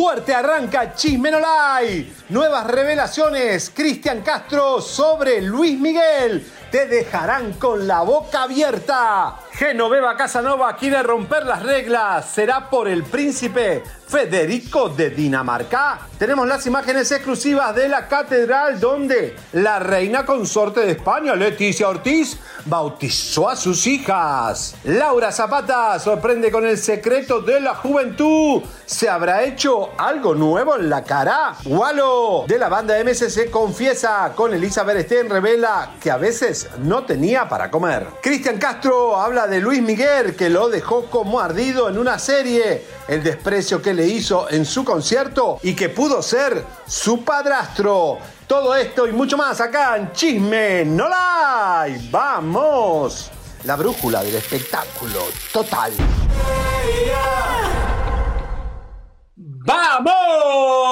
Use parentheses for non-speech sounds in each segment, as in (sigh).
Fuerte arranca Chismenolay. Nuevas revelaciones. Cristian Castro sobre Luis Miguel. Te dejarán con la boca abierta. Genoveva Casanova quiere romper las reglas. ¿Será por el príncipe Federico de Dinamarca? Tenemos las imágenes exclusivas de la catedral donde la reina consorte de España, Leticia Ortiz, bautizó a sus hijas. Laura Zapata sorprende con el secreto de la juventud. ¿Se habrá hecho algo nuevo en la cara? Walo de la banda MSC confiesa con Elizabeth Stein revela que a veces no tenía para comer. Cristian Castro habla de Luis Miguel que lo dejó como ardido en una serie. El desprecio que le hizo en su concierto y que pudo ser su padrastro. Todo esto y mucho más acá en Chisme No Like. ¡Vamos! La brújula del espectáculo total. ¡Vamos!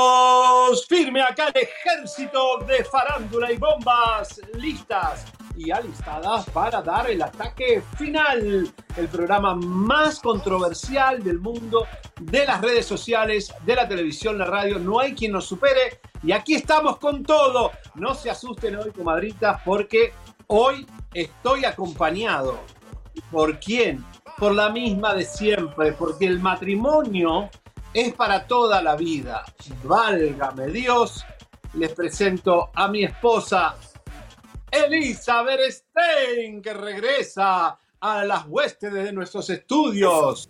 Firme acá el ejército de farándula y bombas listas y alistadas para dar el ataque final. El programa más controversial del mundo, de las redes sociales, de la televisión, la radio. No hay quien nos supere. Y aquí estamos con todo. No se asusten hoy, comadritas, porque hoy estoy acompañado. ¿Por quién? Por la misma de siempre, porque el matrimonio es para toda la vida. Válgame Dios. Les presento a mi esposa, Elizabeth Stein, que regresa a las huestes de nuestros estudios.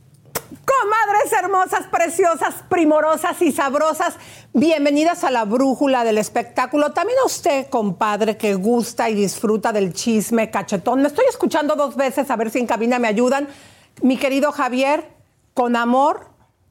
Comadres hermosas, preciosas, primorosas y sabrosas, bienvenidas a la brújula del espectáculo. También a usted, compadre, que gusta y disfruta del chisme cachetón. Me estoy escuchando dos veces, a ver si en cabina me ayudan. Mi querido Javier, con amor,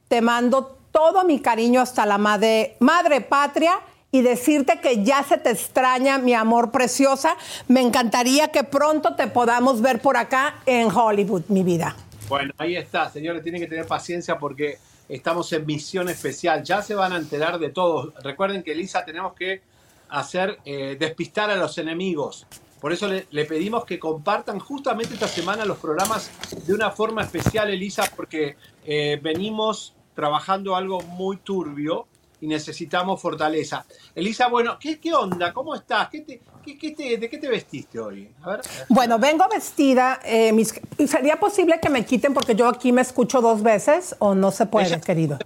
te mando todo mi cariño hasta la madre, madre patria y decirte que ya se te extraña, mi amor preciosa. Me encantaría que pronto te podamos ver por acá en Hollywood, mi vida. Bueno, ahí está, señores, tienen que tener paciencia porque estamos en misión especial. Ya se van a enterar de todo. Recuerden que, Elisa, tenemos que hacer, eh, despistar a los enemigos. Por eso le, le, pedimos que compartan justamente esta semana los programas de una forma especial, Elisa, porque eh, venimos trabajando algo muy turbio y necesitamos fortaleza. Elisa, bueno, ¿qué, qué onda? ¿Cómo estás? ¿Qué te, qué, qué te, ¿De qué te vestiste hoy? A ver. Bueno, vengo vestida. Eh, mis, ¿Sería posible que me quiten porque yo aquí me escucho dos veces o no se puede, Ella, querido?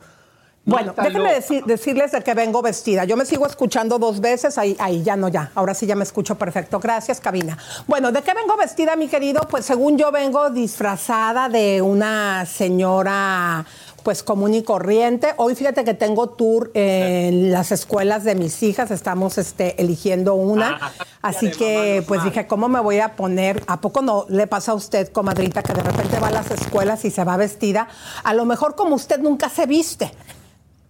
No bueno, déjenme decir, decirles de que vengo vestida. Yo me sigo escuchando dos veces, ahí, ahí ya no, ya. Ahora sí ya me escucho perfecto. Gracias, cabina. Bueno, ¿de qué vengo vestida, mi querido? Pues según yo vengo disfrazada de una señora pues común y corriente. Hoy fíjate que tengo tour en las escuelas de mis hijas, estamos este, eligiendo una. Ah, Así que pues dije, ¿cómo me voy a poner? ¿A poco no le pasa a usted, comadrita, que de repente va a las escuelas y se va vestida? A lo mejor como usted nunca se viste.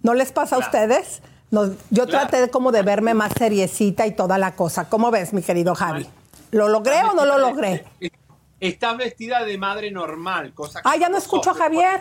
¿No les pasa claro. a ustedes? No, yo claro. traté de como de verme más seriecita y toda la cosa. ¿Cómo ves, mi querido Javi? ¿Lo logré o no lo logré? (laughs) Estás vestida de madre normal, cosa que Ah, ya no escucho a Javier.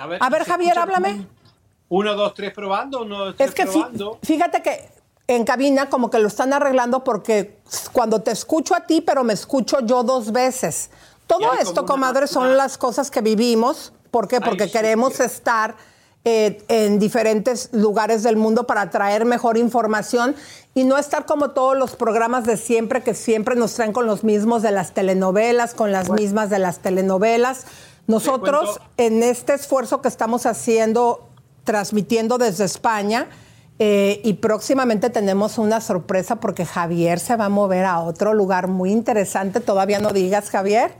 A ver, Javier, háblame. Uno, dos, tres probando, uno, dos, tres es que probando. fíjate que en cabina como que lo están arreglando porque cuando te escucho a ti, pero me escucho yo dos veces. Todo esto, comadre, son las cosas que vivimos. ¿Por qué? Porque queremos estar eh, en diferentes lugares del mundo para traer mejor información y no estar como todos los programas de siempre que siempre nos traen con los mismos de las telenovelas, con las mismas de las telenovelas. Nosotros, en este esfuerzo que estamos haciendo, transmitiendo desde España, eh, y próximamente tenemos una sorpresa porque Javier se va a mover a otro lugar muy interesante. Todavía no digas, Javier.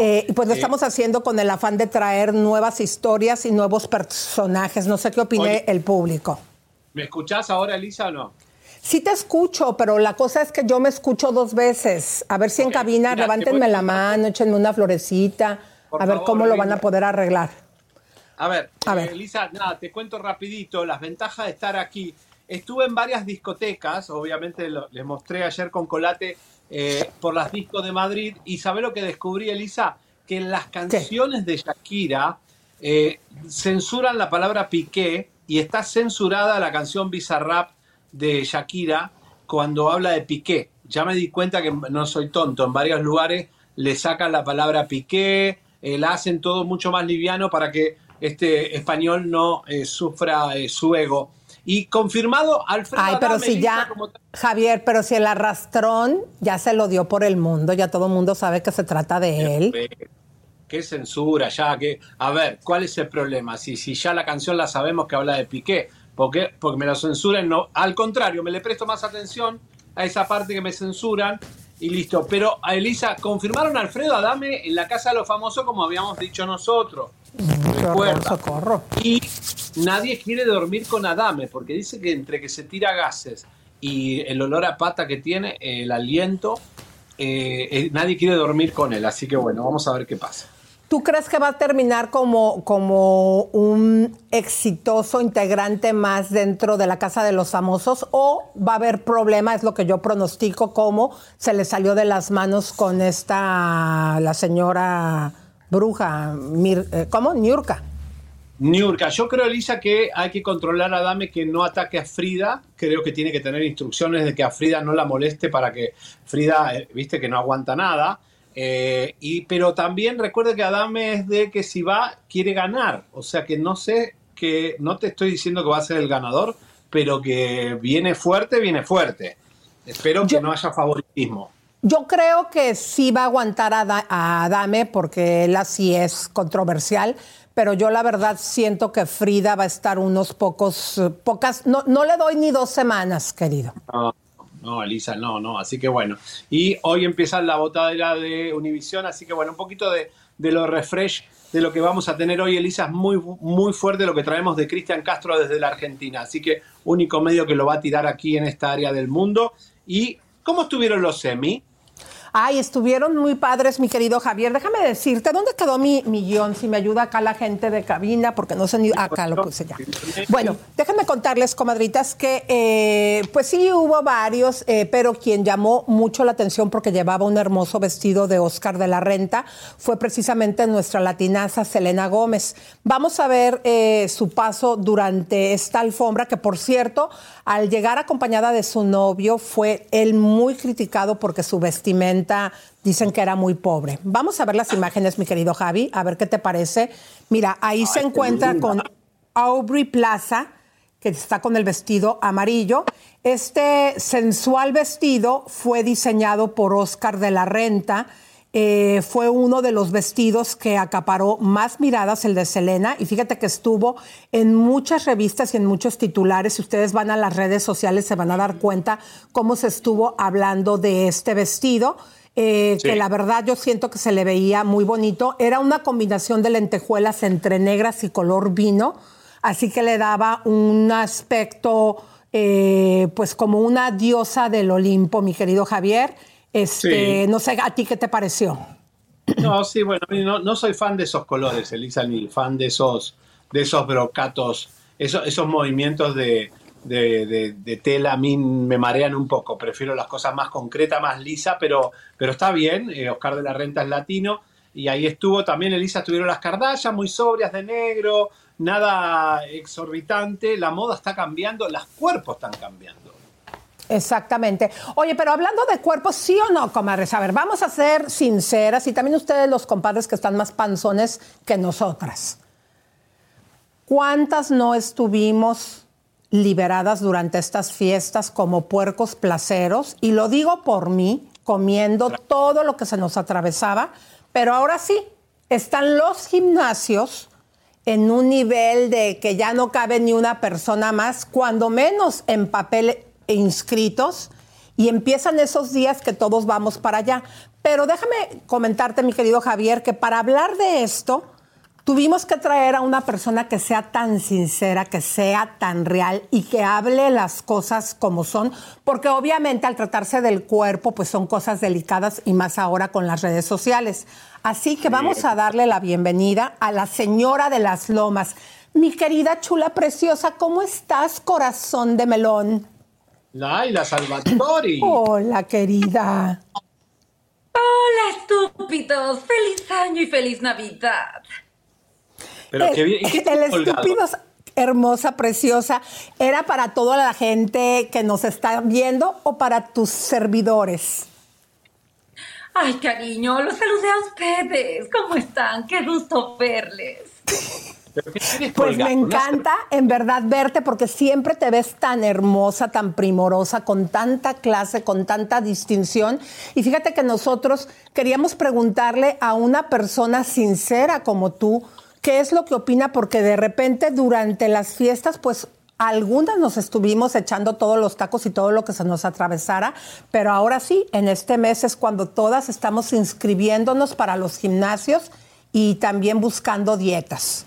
Eh, y pues lo estamos haciendo con el afán de traer nuevas historias y nuevos personajes. No sé qué opine el público. ¿Me escuchás ahora, Elisa, o no? Sí te escucho, pero la cosa es que yo me escucho dos veces. A ver si en cabina, levántenme la mano, échenme una florecita a ver cómo lo van a poder arreglar. A ver, a ver. Elisa, eh, nada, te cuento rapidito las ventajas de estar aquí. Estuve en varias discotecas, obviamente les mostré ayer con Colate eh, por las discos de Madrid y ¿sabe lo que descubrí, Elisa? Que en las canciones de Shakira eh, censuran la palabra piqué y está censurada la canción Bizarrap de Shakira cuando habla de piqué. Ya me di cuenta que no soy tonto, en varios lugares le sacan la palabra piqué, eh, la hacen todo mucho más liviano para que este español no eh, sufra eh, su ego. Y confirmado, Alfredo. Ay, pero si ya, Javier, pero si el arrastrón ya se lo dio por el mundo, ya todo el mundo sabe que se trata de él. Qué censura, ya, que. A ver, ¿cuál es el problema? Si, si ya la canción la sabemos que habla de Piqué, ¿por qué? Porque me la censuran, no. Al contrario, me le presto más atención a esa parte que me censuran y listo. Pero a Elisa, confirmaron a Alfredo Adame en la Casa de los Famosos como habíamos dicho nosotros. Socorro. Y nadie quiere dormir con Adame porque dice que entre que se tira gases y el olor a pata que tiene, el aliento, eh, eh, nadie quiere dormir con él. Así que bueno, vamos a ver qué pasa. ¿Tú crees que va a terminar como, como un exitoso integrante más dentro de la Casa de los Famosos o va a haber problema, es lo que yo pronostico, como se le salió de las manos con esta, la señora bruja, eh, ¿cómo? Niurka. Niurka, yo creo, Elisa, que hay que controlar a Dame que no ataque a Frida. Creo que tiene que tener instrucciones de que a Frida no la moleste para que Frida, eh, viste, que no aguanta nada. Eh, y, pero también recuerde que Adame es de que si va, quiere ganar. O sea que no sé, que no te estoy diciendo que va a ser el ganador, pero que viene fuerte, viene fuerte. Espero que no haya favoritismo. Yo creo que sí va a aguantar a, Adame porque él así es controversial, pero yo la verdad siento que Frida va a estar unos pocos, pocas, no, no le doy ni dos semanas, querido. No, Elisa, no, no. Así que bueno. Y hoy empieza la botadera de Univisión, así que bueno, un poquito de, de lo refresh de lo que vamos a tener hoy, Elisa, es muy, muy fuerte lo que traemos de Cristian Castro desde la Argentina. Así que único medio que lo va a tirar aquí en esta área del mundo. ¿Y cómo estuvieron los semi? Ay, estuvieron muy padres, mi querido Javier. Déjame decirte, ¿dónde quedó mi, millón? Si me ayuda acá la gente de cabina, porque no sé ni... Acá lo puse ya. Bueno, déjenme contarles, comadritas, que eh, pues sí hubo varios, eh, pero quien llamó mucho la atención porque llevaba un hermoso vestido de Oscar de la Renta fue precisamente nuestra latinaza Selena Gómez. Vamos a ver eh, su paso durante esta alfombra, que por cierto, al llegar acompañada de su novio, fue él muy criticado porque su vestimenta dicen que era muy pobre. Vamos a ver las imágenes, mi querido Javi, a ver qué te parece. Mira, ahí se encuentra con Aubrey Plaza, que está con el vestido amarillo. Este sensual vestido fue diseñado por Oscar de la Renta eh, fue uno de los vestidos que acaparó más miradas, el de Selena, y fíjate que estuvo en muchas revistas y en muchos titulares. Si ustedes van a las redes sociales se van a dar cuenta cómo se estuvo hablando de este vestido. eh, que la verdad yo siento que se le veía muy bonito. Era una combinación de lentejuelas entre negras y color vino, así que le daba un aspecto, eh, pues como una diosa del Olimpo, mi querido Javier. Este, No sé, ¿a ti qué te pareció? No, sí, bueno, no, soy fan de esos colores, Elisa, ni fan de esos, de esos brocatos, esos, esos movimientos de, de, tela a mí me marean un poco. Prefiero las cosas más concretas, más lisa, pero, pero está bien. Eh, Oscar de la Renta es latino. Y ahí estuvo también, Elisa, estuvieron las cardallas muy sobrias de negro, nada exorbitante. La moda está cambiando, los cuerpos están cambiando. Exactamente. Oye, pero hablando de cuerpos, ¿sí o no, comadres? A ver, vamos a ser sinceras y también ustedes, los compadres que están más panzones que nosotras. ¿Cuántas no estuvimos liberadas durante estas fiestas como puercos placeros, y lo digo por mí, comiendo todo lo que se nos atravesaba, pero ahora sí, están los gimnasios en un nivel de que ya no cabe ni una persona más, cuando menos en papel e inscritos, y empiezan esos días que todos vamos para allá. Pero déjame comentarte, mi querido Javier, que para hablar de esto, Tuvimos que traer a una persona que sea tan sincera, que sea tan real y que hable las cosas como son, porque obviamente al tratarse del cuerpo, pues son cosas delicadas y más ahora con las redes sociales. Así que vamos a darle la bienvenida a la señora de las lomas. Mi querida chula preciosa, ¿cómo estás, corazón de melón? Laila Salvatori. (coughs) Hola, querida. Hola, estúpidos. Feliz año y feliz Navidad. Pero el, bien, el estúpido, hermosa, preciosa, ¿era para toda la gente que nos está viendo o para tus servidores? Ay, cariño, los saludé a ustedes. ¿Cómo están? Qué gusto verles. (laughs) Pues me encanta en verdad verte porque siempre te ves tan hermosa, tan primorosa, con tanta clase, con tanta distinción. Y fíjate que nosotros queríamos preguntarle a una persona sincera como tú, qué es lo que opina, porque de repente durante las fiestas, pues algunas nos estuvimos echando todos los tacos y todo lo que se nos atravesara, pero ahora sí, en este mes es cuando todas estamos inscribiéndonos para los gimnasios y también buscando dietas.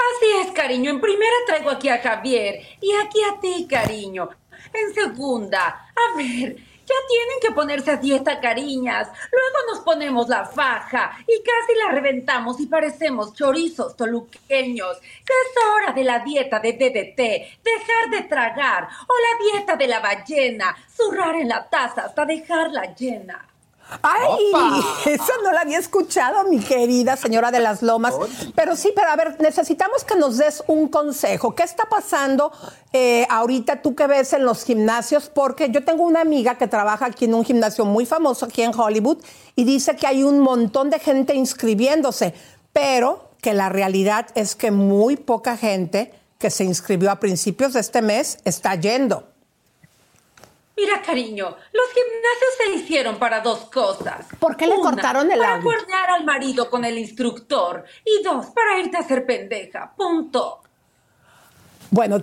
Así es, cariño. En primera traigo aquí a Javier y aquí a ti, cariño. En segunda, a ver, ya tienen que ponerse a dieta, cariñas. Luego nos ponemos la faja y casi la reventamos y parecemos chorizos toluqueños. Que es hora de la dieta de DDT, dejar de tragar. O la dieta de la ballena, zurrar en la taza hasta dejarla llena. ¡Ay! Eso no lo había escuchado, mi querida señora de las Lomas. Pero sí, pero a ver, necesitamos que nos des un consejo. ¿Qué está pasando eh, ahorita tú que ves en los gimnasios? Porque yo tengo una amiga que trabaja aquí en un gimnasio muy famoso aquí en Hollywood y dice que hay un montón de gente inscribiéndose, pero que la realidad es que muy poca gente que se inscribió a principios de este mes está yendo. Mira, cariño, los gimnasios se hicieron para dos cosas. ¿Por qué le cortaron el Para guardar al marido con el instructor. Y dos, para irte a hacer pendeja. Punto. Bueno,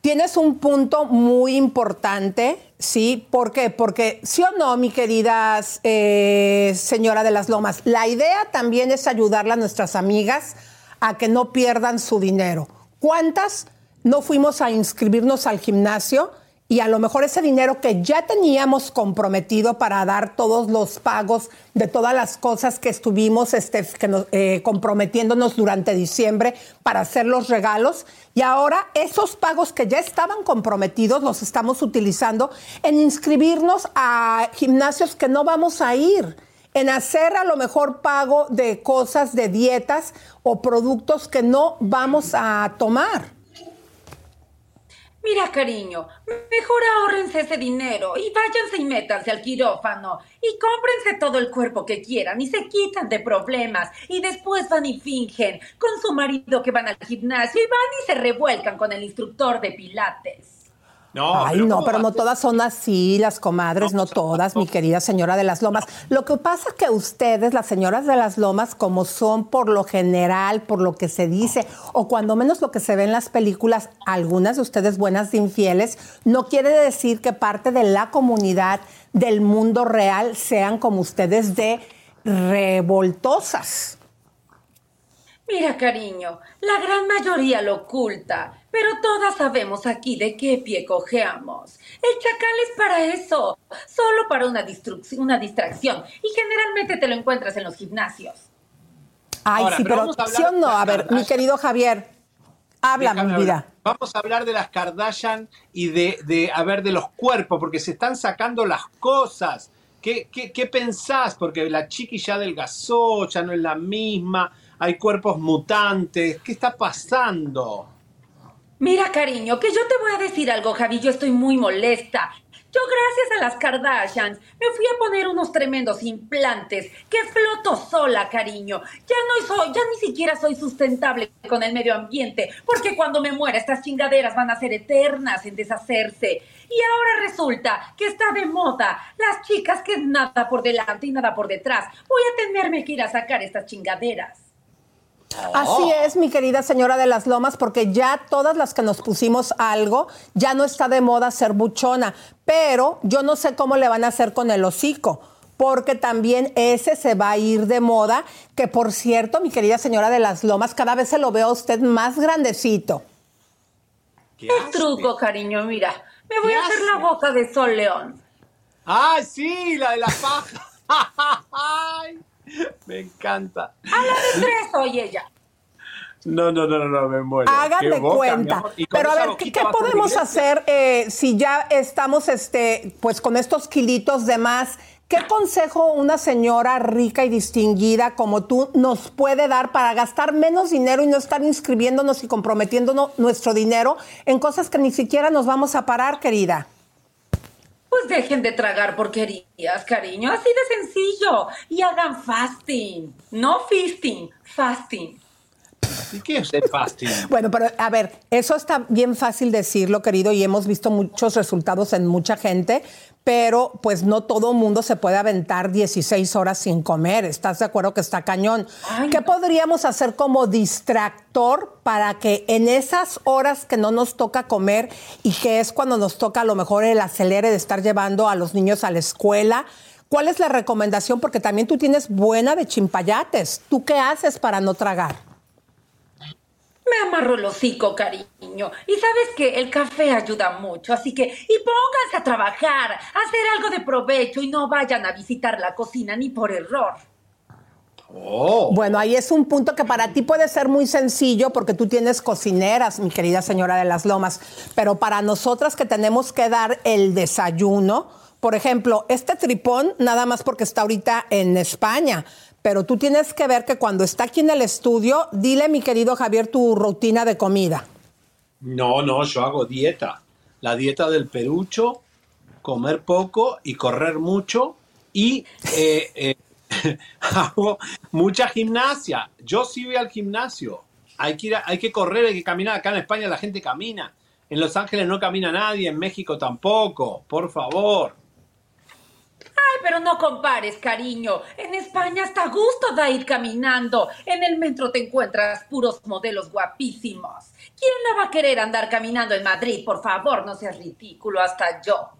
tienes un punto muy importante, ¿sí? ¿Por qué? Porque, sí o no, mi querida eh, señora de las Lomas, la idea también es ayudarle a nuestras amigas a que no pierdan su dinero. ¿Cuántas no fuimos a inscribirnos al gimnasio? Y a lo mejor ese dinero que ya teníamos comprometido para dar todos los pagos de todas las cosas que estuvimos este, eh, comprometiéndonos durante diciembre para hacer los regalos y ahora esos pagos que ya estaban comprometidos los estamos utilizando en inscribirnos a gimnasios que no vamos a ir en hacer a lo mejor pago de cosas de dietas o productos que no vamos a tomar. Mira, cariño, mejor ahorrense ese dinero y váyanse y métanse al quirófano y cómprense todo el cuerpo que quieran y se quitan de problemas y después van y fingen con su marido que van al gimnasio y van y se revuelcan con el instructor de pilates. No, Ay, no, pero no todas son así, las comadres, no, todas, mi querida señora de las Lomas. Lo que pasa es que ustedes, las señoras de las Lomas, como son por lo general, por lo que se dice, o cuando menos lo que se ve en las películas, algunas de ustedes buenas de infieles, no quiere decir que parte de la comunidad del mundo real sean como ustedes de revoltosas. Mira, cariño, la gran mayoría lo oculta, pero todas sabemos aquí de qué pie cojeamos. El chacal es para eso, solo para una, una distracción, y generalmente te lo encuentras en los gimnasios. Ay, sí, pero, ¿sí o no? A ver, mi querido Javier, habla, mi vida. Vamos a hablar de las Kardashian y de, de, a ver, de los cuerpos, porque se están sacando las cosas. ¿Qué, qué, qué pensás? Porque la chiqui ya adelgazó, ya no es la misma hay cuerpos mutantes. ¿Qué está pasando? Mira, cariño, que yo te voy a decir algo, Javi, yo estoy muy molesta. Yo, gracias a las Kardashians, me fui a poner unos tremendos implantes que floto sola, cariño. Ya no soy, ya ni siquiera soy sustentable con el medio ambiente, porque cuando me muera estas chingaderas van a ser eternas en deshacerse. Y ahora resulta que está de moda las chicas que nada por delante y nada por detrás. Voy a tenerme que ir a sacar estas chingaderas. Así oh. es, mi querida señora de las Lomas, porque ya todas las que nos pusimos algo, ya no está de moda ser buchona, pero yo no sé cómo le van a hacer con el hocico porque también ese se va a ir de moda, que por cierto, mi querida señora de las Lomas, cada vez se lo veo a usted más grandecito. ¿Qué truco, cariño? Mira, me voy a hacer la boca de Sol León. ¡Ah, sí! La de la paja. (laughs) (laughs) Me encanta. A la de tres soy ella. No, no, no, no, me muero. Hagan de cuenta. Pero a ver, ¿qué, podemos hacer eh, si ya estamos este, pues con estos kilitos de más? ¿Qué consejo una señora rica y distinguida como tú nos puede dar para gastar menos dinero y no estar inscribiéndonos y comprometiéndonos nuestro dinero en cosas que ni siquiera nos vamos a parar, querida? Pues dejen de tragar porquerías, cariño, así de sencillo. Y hagan fasting, no feasting, fasting. ¿Y qué es el fasting? (laughs) Bueno, pero a ver, eso está bien fácil decirlo, querido, y hemos visto muchos resultados en mucha gente, pero pues no todo mundo se puede aventar 16 horas sin comer. ¿Estás de acuerdo que está cañón? ¿Qué podríamos hacer como distractor para que en esas horas que no nos toca comer y que es cuando nos toca a lo mejor el acelere de estar llevando a los niños a la escuela? ¿Cuál es la recomendación? Porque también tú tienes buena de chimpayates. ¿Tú qué haces para no tragar? Me amarro el hocico, cariño. Y sabes que el café ayuda mucho, así que y pónganse a trabajar, a hacer algo de provecho y no vayan a visitar la cocina ni por error. Oh. Bueno, ahí es un punto que para ti puede ser muy sencillo porque tú tienes cocineras, mi querida señora de las Lomas, pero para nosotras que tenemos que dar el desayuno, por ejemplo, este tripón, nada más porque está ahorita en España, pero tú tienes que ver que cuando está aquí en el estudio, dile, mi querido Javier, tu rutina de comida. No, no, yo hago dieta. La dieta del perucho, comer poco y correr mucho y eh, eh, (laughs) hago mucha gimnasia. Yo sí voy al gimnasio. Hay que, ir hay que correr, hay que caminar. Acá en España la gente camina. En Los Ángeles no camina nadie, en México tampoco. Por favor. Ay, pero no compares, cariño. En España hasta gusto da ir caminando. En el metro te encuentras puros modelos guapísimos. ¿Quién la va a querer andar caminando en Madrid? Por favor, no seas ridículo, hasta yo.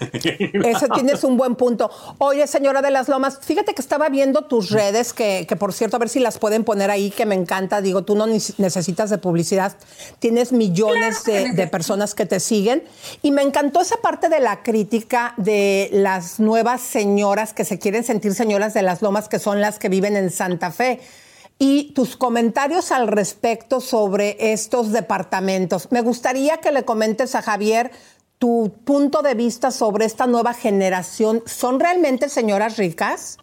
Eso tienes un buen punto. Oye, señora de las Lomas, fíjate que estaba viendo tus redes, que, por cierto, a ver si las pueden poner ahí, que me encanta. Digo, tú no necesitas de publicidad, tienes millones de, de, personas que te siguen. Y me encantó esa parte de la crítica de las nuevas señoras que se quieren sentir señoras de las Lomas, que son las que viven en Santa Fe. Y tus comentarios al respecto sobre estos departamentos. Me gustaría que le comentes a Javier tu punto de vista sobre esta nueva generación. ¿Son realmente señoras ricas?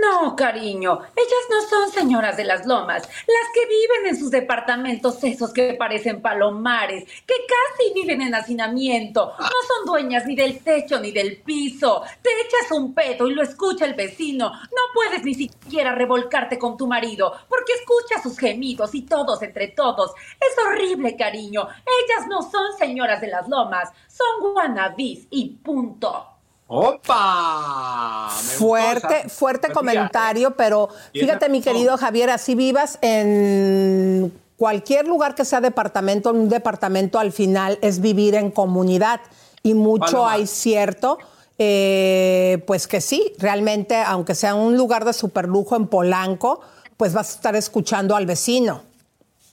No, cariño, ellas no son señoras de las lomas, las que viven en sus departamentos esos que parecen palomares, que casi viven en hacinamiento, no son dueñas ni del techo ni del piso, te echas un pedo y lo escucha el vecino, no puedes ni siquiera revolcarte con tu marido, porque escucha sus gemidos y todos entre todos, es horrible, cariño, ellas no son señoras de las lomas, son guanabis y punto. ¡Opa! fuerte, fuerte comentario, pero fíjate, mi querido Javier, así vivas en cualquier lugar que sea departamento, un departamento al final es vivir en comunidad. y mucho hay cierto. Eh, pues que sí, realmente, aunque sea un lugar de superlujo en Polanco, pues vas a estar escuchando al vecino.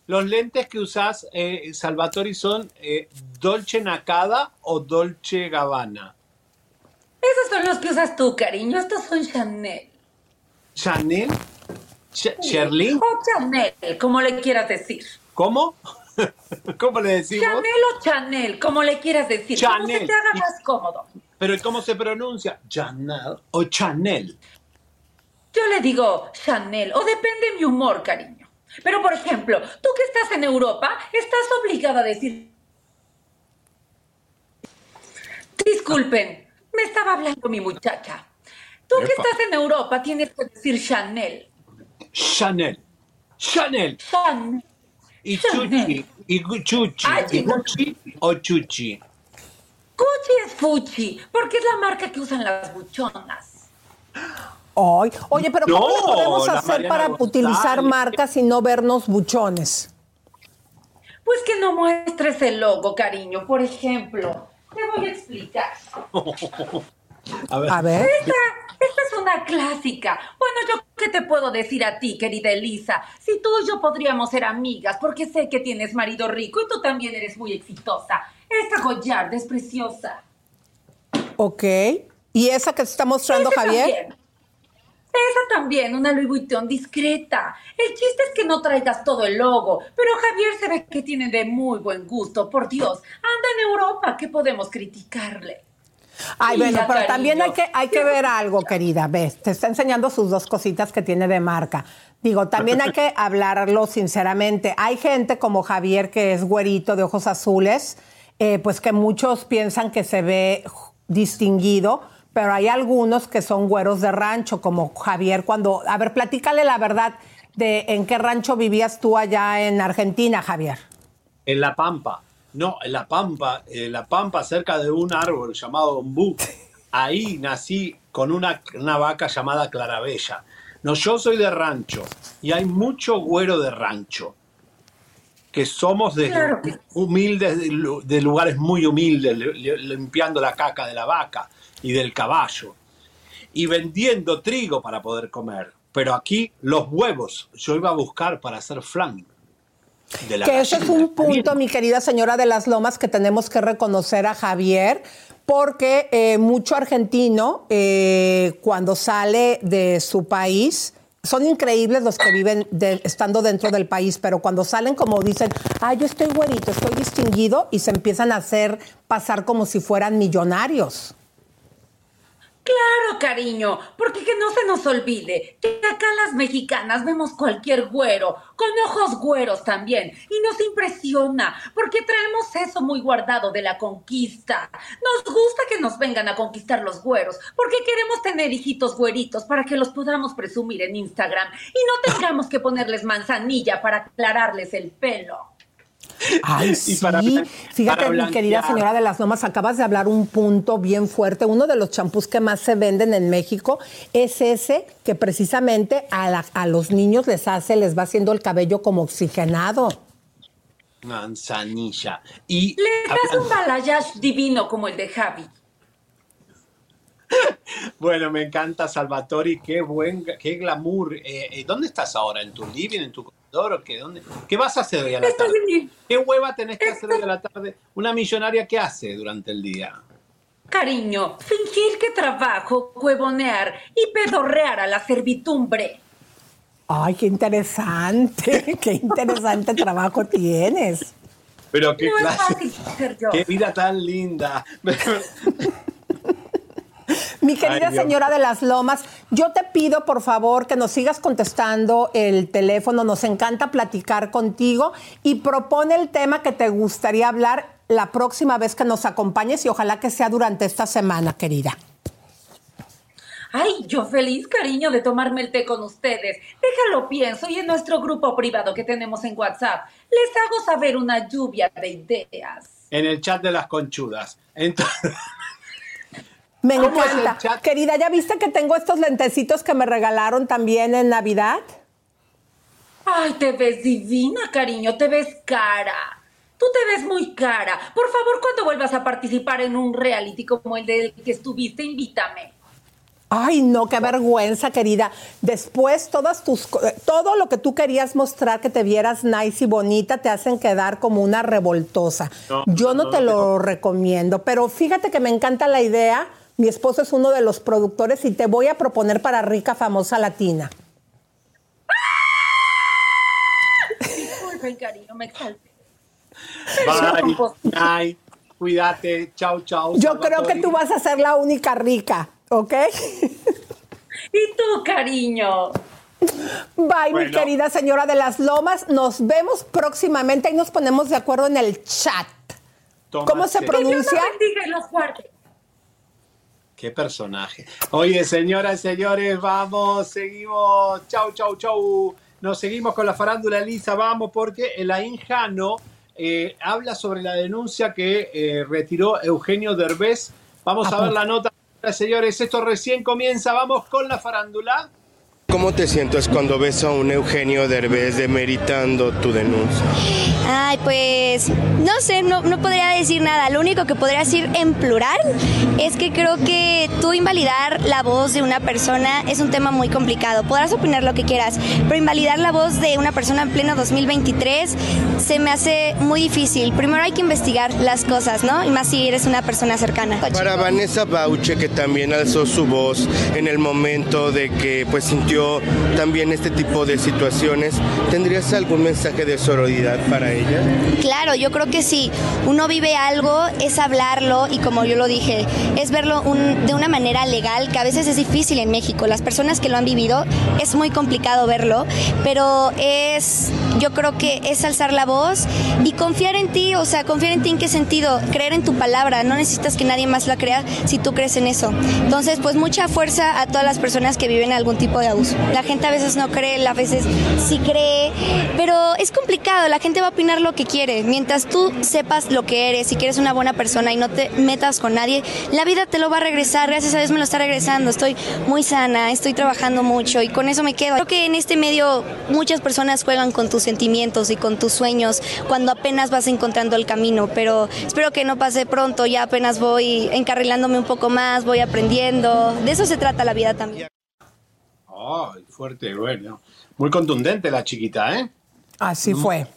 Los lentes que usás, eh, Salvatori, son eh, Dolce Nakada o Dolce Gabbana. Esos son los que usas tú, cariño. Estos son Chanel. ¿Chanel? ¿Sherlyn? O Chanel, como le quieras decir. ¿Cómo? (laughs) ¿Cómo le decimos? Chanel o Chanel, como le quieras decir. Chanel. Como se te haga más cómodo. Pero ¿cómo se pronuncia? ¿Chanel o Chanel? Yo le digo Chanel, o depende de mi humor, cariño. Pero, por ejemplo, tú que estás en Europa, estás obligada a decir... Disculpen, me estaba hablando mi muchacha. Tú que estás en Europa, tienes que decir Chanel. Chanel. Chanel. Chanel. Y Chuchi. Y Chuchi. ¿Y Gucci o Chuchi? Gucci es Fuchi, porque es la marca que usan las buchonas. Ay, oye, pero ¿cómo lo podemos hacer para utilizar marcas y no vernos buchones? Pues que no muestres el logo, cariño. Por ejemplo, te voy a explicar. a ver. Esta, esta, es una clásica. Bueno, yo qué te puedo decir a ti, querida Elisa. Si tú y yo podríamos ser amigas, porque sé que tienes marido rico y tú también eres muy exitosa. Esta Goyard es preciosa. Ok. ¿Y esa que te está mostrando Javier? También. Esa también, una Louis Vuitton discreta. El chiste es que no traigas todo el logo, pero Javier se ve que tiene de muy buen gusto. Por Dios, anda en Europa, ¿qué podemos criticarle? Ay, bueno, pero también hay que, hay que ver algo, querida. Ves, te está enseñando sus dos cositas que tiene de marca. Digo, también hay que hablarlo sinceramente. Hay gente como Javier que es güerito de ojos azules, eh, pues que muchos piensan que se ve distinguido, pero hay algunos que son güeros de rancho, como Javier cuando... A ver, platícale la verdad de en qué rancho vivías tú allá en Argentina, Javier. En La Pampa. No, en La Pampa, en La Pampa cerca de un árbol llamado ombú. Ahí nací con una, una vaca llamada Clarabella. No, yo soy de rancho y hay mucho güero de rancho que somos de humildes, de, lugares muy humildes, limpiando la caca de la vaca y del caballo y vendiendo trigo para poder comer. Pero aquí los huevos yo iba a buscar para hacer flan. que ese es un punto, mi querida señora de las Lomas, que tenemos que reconocer a Javier, porque eh, mucho argentino, eh, cuando sale de su país, son increíbles los que viven estando dentro del país, pero cuando salen como dicen, ah, yo estoy güerito, estoy distinguido, y se empiezan a hacer pasar como si fueran millonarios. Claro, cariño, porque que no se nos olvide que acá las mexicanas vemos cualquier güero, con ojos güeros también, y nos impresiona, porque traemos eso muy guardado de la conquista. Nos gusta que nos vengan a conquistar los güeros, porque queremos tener hijitos güeritos para que los podamos presumir en Instagram y no tengamos que ponerles manzanilla para aclararles el pelo. Ay, (laughs) sí. Fíjate, mi querida señora de las Lomas, acabas de hablar un punto bien fuerte. Uno de los champús que más se venden en México es ese que precisamente a, los niños les hace, les va haciendo el cabello como oxigenado. Manzanilla. Y Le das un balayage divino como el de Javi. (laughs) Bueno, me encanta Salvatori, qué buen, qué glamour. Eh, eh, ¿Dónde estás ahora? ¿En tu living, en tu qué? ¿Dónde? ¿Qué vas a hacer hoy a la tarde? ¿Qué hueva tenés que hacer hoy a la tarde? Una millonaria, ¿qué hace durante el día? Cariño, fingir que trabajo, huevonear y pedorrear a la servidumbre. Ay, qué interesante, (laughs) qué interesante trabajo tienes. Pero qué clase, qué vida tan linda. (laughs) (laughs) Mi querida señora de las Lomas, yo te pido por favor que nos sigas contestando el teléfono, nos encanta platicar contigo y propone el tema que te gustaría hablar la próxima vez que nos acompañes y ojalá que sea durante esta semana, querida. Ay, yo feliz, cariño, de tomarme el té con ustedes. Déjalo pienso y en nuestro grupo privado que tenemos en WhatsApp les hago saber una lluvia de ideas. En el chat de las conchudas. Entonces... (laughs) Me encanta. Querida, ¿ya viste que tengo estos lentecitos que me regalaron también en Navidad? Ay, te ves divina, cariño, te ves cara. Tú te ves muy cara. Por favor, cuando vuelvas a participar en un reality como el del que estuviste, invítame. Ay, no, qué vergüenza, querida. Después todas tus todo lo que tú querías mostrar que te vieras nice y bonita te hacen quedar como una revoltosa. Yo no, te lo recomiendo, pero fíjate que me encanta la idea. Mi esposo es uno de los productores y te voy a proponer para rica famosa latina. Disculpen, cariño, me exalté. Bye, Cuídate. Chao, chao. Yo creo que tú vas a ser la única rica. ¿ok? (laughs) ¿Y tú, cariño? Bye, mi querida señora de las Lomas. Nos vemos próximamente y nos ponemos de acuerdo en el chat. ¿Cómo se pronuncia? Qué personaje. Oye, señoras y señores, vamos, seguimos. Chau, chau, chau. Nos seguimos con la farándula, Elisa, vamos, porque el Ainjano eh, habla sobre la denuncia que eh, retiró Eugenio Derbez. Vamos a ver la nota señores, esto recién comienza. Vamos con la farándula. ¿Cómo te sientes cuando ves a un Eugenio Derbez demeritando tu denuncia? Ay, pues no sé, no, no podría decir nada. Lo único que podría decir en plural es que creo que tú invalidar la voz de una persona es un tema muy complicado. Podrás opinar lo que quieras, pero invalidar la voz de una persona en pleno 2023 se me hace muy difícil. Primero hay que investigar las cosas, ¿no? Y más si eres una persona cercana. Para Vanessa Bauche, que también alzó su voz en el momento de que pues sintió también este tipo de situaciones, ¿tendrías algún mensaje de sororidad para ella? Claro, yo creo que sí. Uno vive algo, es hablarlo y como yo lo dije, es verlo de una manera legal que a veces es difícil en México. Las personas que lo han vivido es muy complicado verlo, pero es, yo creo que es alzar la voz y confiar en ti, o sea, confiar en ti en qué sentido, creer en tu palabra, no necesitas que nadie más la crea si tú crees en eso. Entonces, pues mucha fuerza a todas las personas que viven algún tipo de abuso. La gente a veces no cree, a veces sí cree, pero es complicado, la gente va a opinar lo que quiere. Mientras tú sepas lo que eres y que eres una buena persona y no te metas con nadie, la vida te lo va a regresar, gracias a Dios me lo está regresando, estoy muy sana, estoy trabajando mucho y con eso me quedo. Creo que en este medio muchas personas juegan con tus sentimientos y con tus sueños cuando apenas vas encontrando el camino, pero espero que no pase pronto, ya apenas voy encarrilándome un poco más, voy aprendiendo, de eso se trata la vida también. Ay, fuerte, bueno. Muy contundente la chiquita, ¿eh? Así fue.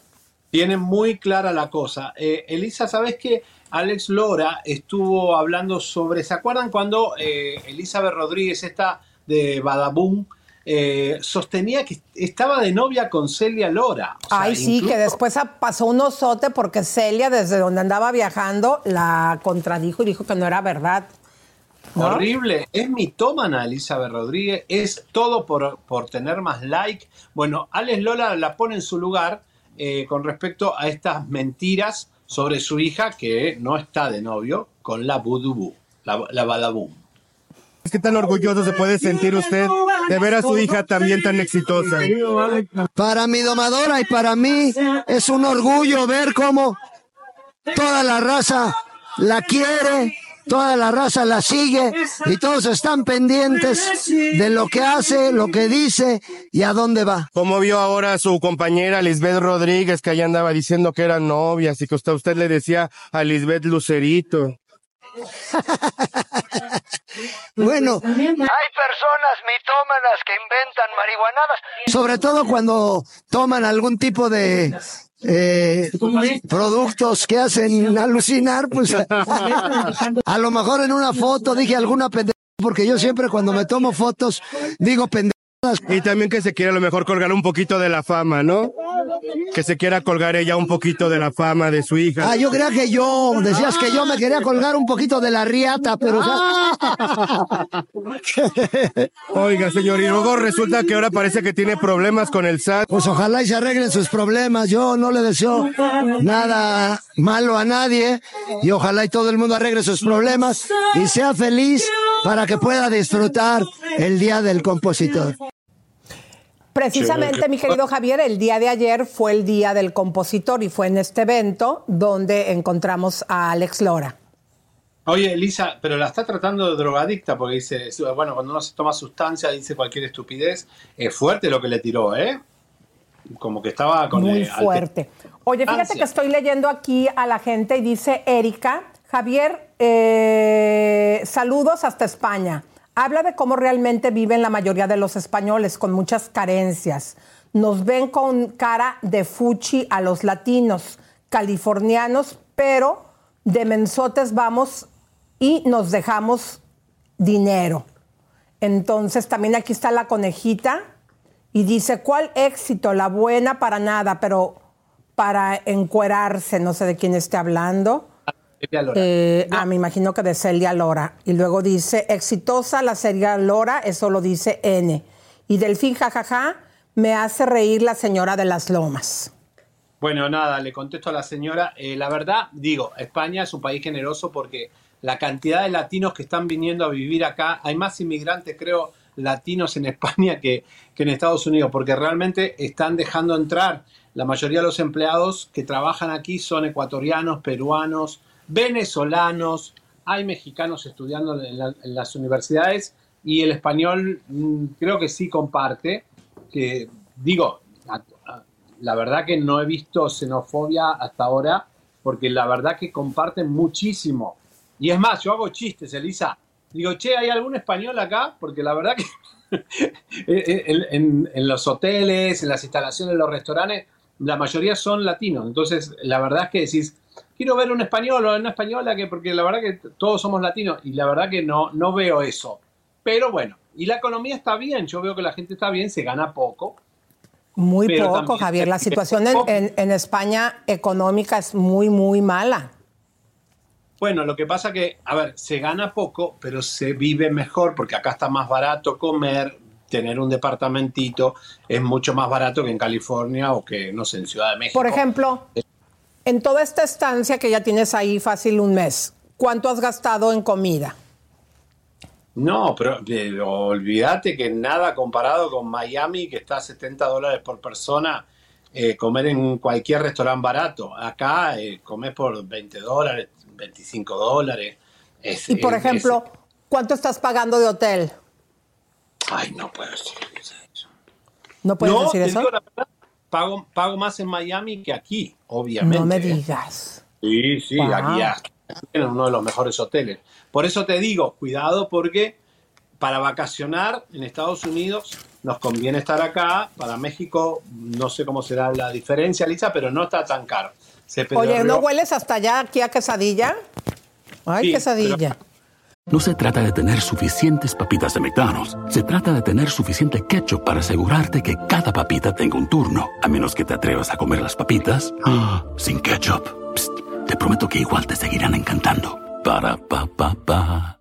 Tiene muy clara la cosa. Eh, Elisa, ¿sabes que Alex Lora estuvo hablando sobre, ¿se acuerdan cuando eh, Elizabeth Rodríguez, esta de Badaboom, eh, sostenía que estaba de novia con Celia Lora. Ay, sí, que después pasó un osote porque Celia, desde donde andaba viajando, la contradijo y dijo que no era verdad. Horrible. Es mitómana Elizabeth Rodríguez. Es todo por, por, tener más like. Bueno, Alex Lola la pone en su lugar eh, con respecto a estas mentiras sobre su hija que no está de novio con la Budubu, la, la ¿Qué tan orgulloso se puede sentir usted de ver a su hija también tan exitosa? Para mi domadora y para mí es un orgullo ver cómo toda la raza la quiere, toda la raza la sigue y todos están pendientes de lo que hace, lo que dice y a dónde va. ¿Cómo vio ahora a su compañera Lisbeth Rodríguez que allá andaba diciendo que eran novias y que usted, usted le decía a Lisbeth Lucerito? (laughs) bueno, hay personas mitómanas que inventan marihuanadas, sobre todo cuando toman algún tipo de eh, productos que hacen alucinar, pues (laughs) a lo mejor en una foto dije alguna pendeja, porque yo siempre cuando me tomo fotos digo pendeja. (laughs) Y también que se quiera a lo mejor colgar un poquito de la fama, ¿no? Que se quiera colgar ella un poquito de la fama de su hija. Ah, yo creía que yo, decías que yo me quería colgar un poquito de la riata, pero... (laughs) Oiga, señor, y luego resulta que ahora parece que tiene problemas con el SAT. Pues ojalá y se arreglen sus problemas. Yo no le deseo nada malo a nadie y ojalá y todo el mundo arregle sus problemas y sea feliz para que pueda disfrutar el Día del Compositor. Precisamente, mi querido Javier, el día de ayer fue el Día del Compositor y fue en este evento donde encontramos a Alex Lora. Oye, Elisa, pero la está tratando de drogadicta porque dice, bueno, cuando uno se toma sustancia dice cualquier estupidez. Es fuerte lo que le tiró, ¿eh? como que estaba con Muy fuerte. Oye, fíjate que estoy leyendo aquí a la gente y dice Erika, Javier, eh, saludos hasta España. Habla de cómo realmente viven la mayoría de los españoles, con muchas carencias. Nos ven con cara de fuchi a los latinos, californianos, pero de mensotes vamos y nos dejamos dinero. Entonces también aquí está la conejita y dice, ¿cuál éxito? La buena para nada, pero para encuerarse, no sé de quién esté hablando. Eh, ah, me imagino que de Celia Lora. Y luego dice, exitosa la Celia Lora, eso lo dice N. Y Delfín, jajaja, me hace reír la señora de las lomas. Bueno, nada, le contesto a la señora. Eh, la verdad, digo, España es un país generoso porque la cantidad de latinos que están viniendo a vivir acá, hay más inmigrantes, creo, latinos en (laughs) España que, que en Estados Unidos, porque realmente están dejando entrar. La mayoría de los empleados que trabajan aquí son ecuatorianos, peruanos, venezolanos, hay mexicanos estudiando en, las universidades y el español mm, creo que sí comparte, que digo, la verdad que no he visto xenofobia hasta ahora, porque la verdad que comparten muchísimo. Y es más, yo hago chistes, Elisa. Digo, che, ¿hay algún español acá? Porque la verdad que (laughs) en, en, los hoteles, en las instalaciones, en los restaurantes, la mayoría son latinos. Entonces, la verdad es que decís, quiero ver un español o una española, que, porque la verdad que todos somos latinos y la verdad que no, no veo eso. Pero bueno, y la economía está bien, yo veo que la gente está bien, se gana poco. Muy poco, Javier. La (laughs) situación en, en, España económica es muy, muy mala. Bueno, lo que pasa que, a ver, se gana poco, pero se vive mejor porque acá está más barato comer, tener un departamentito es mucho más barato que en California o que, no sé, en Ciudad de México. Por ejemplo, en toda esta estancia que ya tienes ahí fácil un mes, ¿cuánto has gastado en comida? No, pero eh, olvídate que nada comparado con Miami, que está a 70 dólares por persona, eh, comer en cualquier restaurante barato. Acá eh, comer por 20 dólares, 25 dólares. y por ejemplo, ¿cuánto estás pagando de hotel? Ay, no puedo decir eso. ¿No puedes decir eso? Pago, pago más en Miami que aquí, obviamente. No me digas. Sí, sí, aquí es uno de los mejores hoteles. Por eso te digo, cuidado porque para vacacionar en Estados Unidos nos conviene estar acá. Para México no sé cómo será la diferencia, Lisa, pero no está tan caro. Oye, ¿no hueles hasta allá aquí a quesadilla? Ay, quesadilla. No se trata de tener suficientes papitas de McDonald's. Se trata de tener suficiente ketchup para asegurarte que cada papita tenga un turno. A menos que te atrevas a comer las papitas ah, sin ketchup. te prometo que igual te seguirán encantando. Para pa pa pa.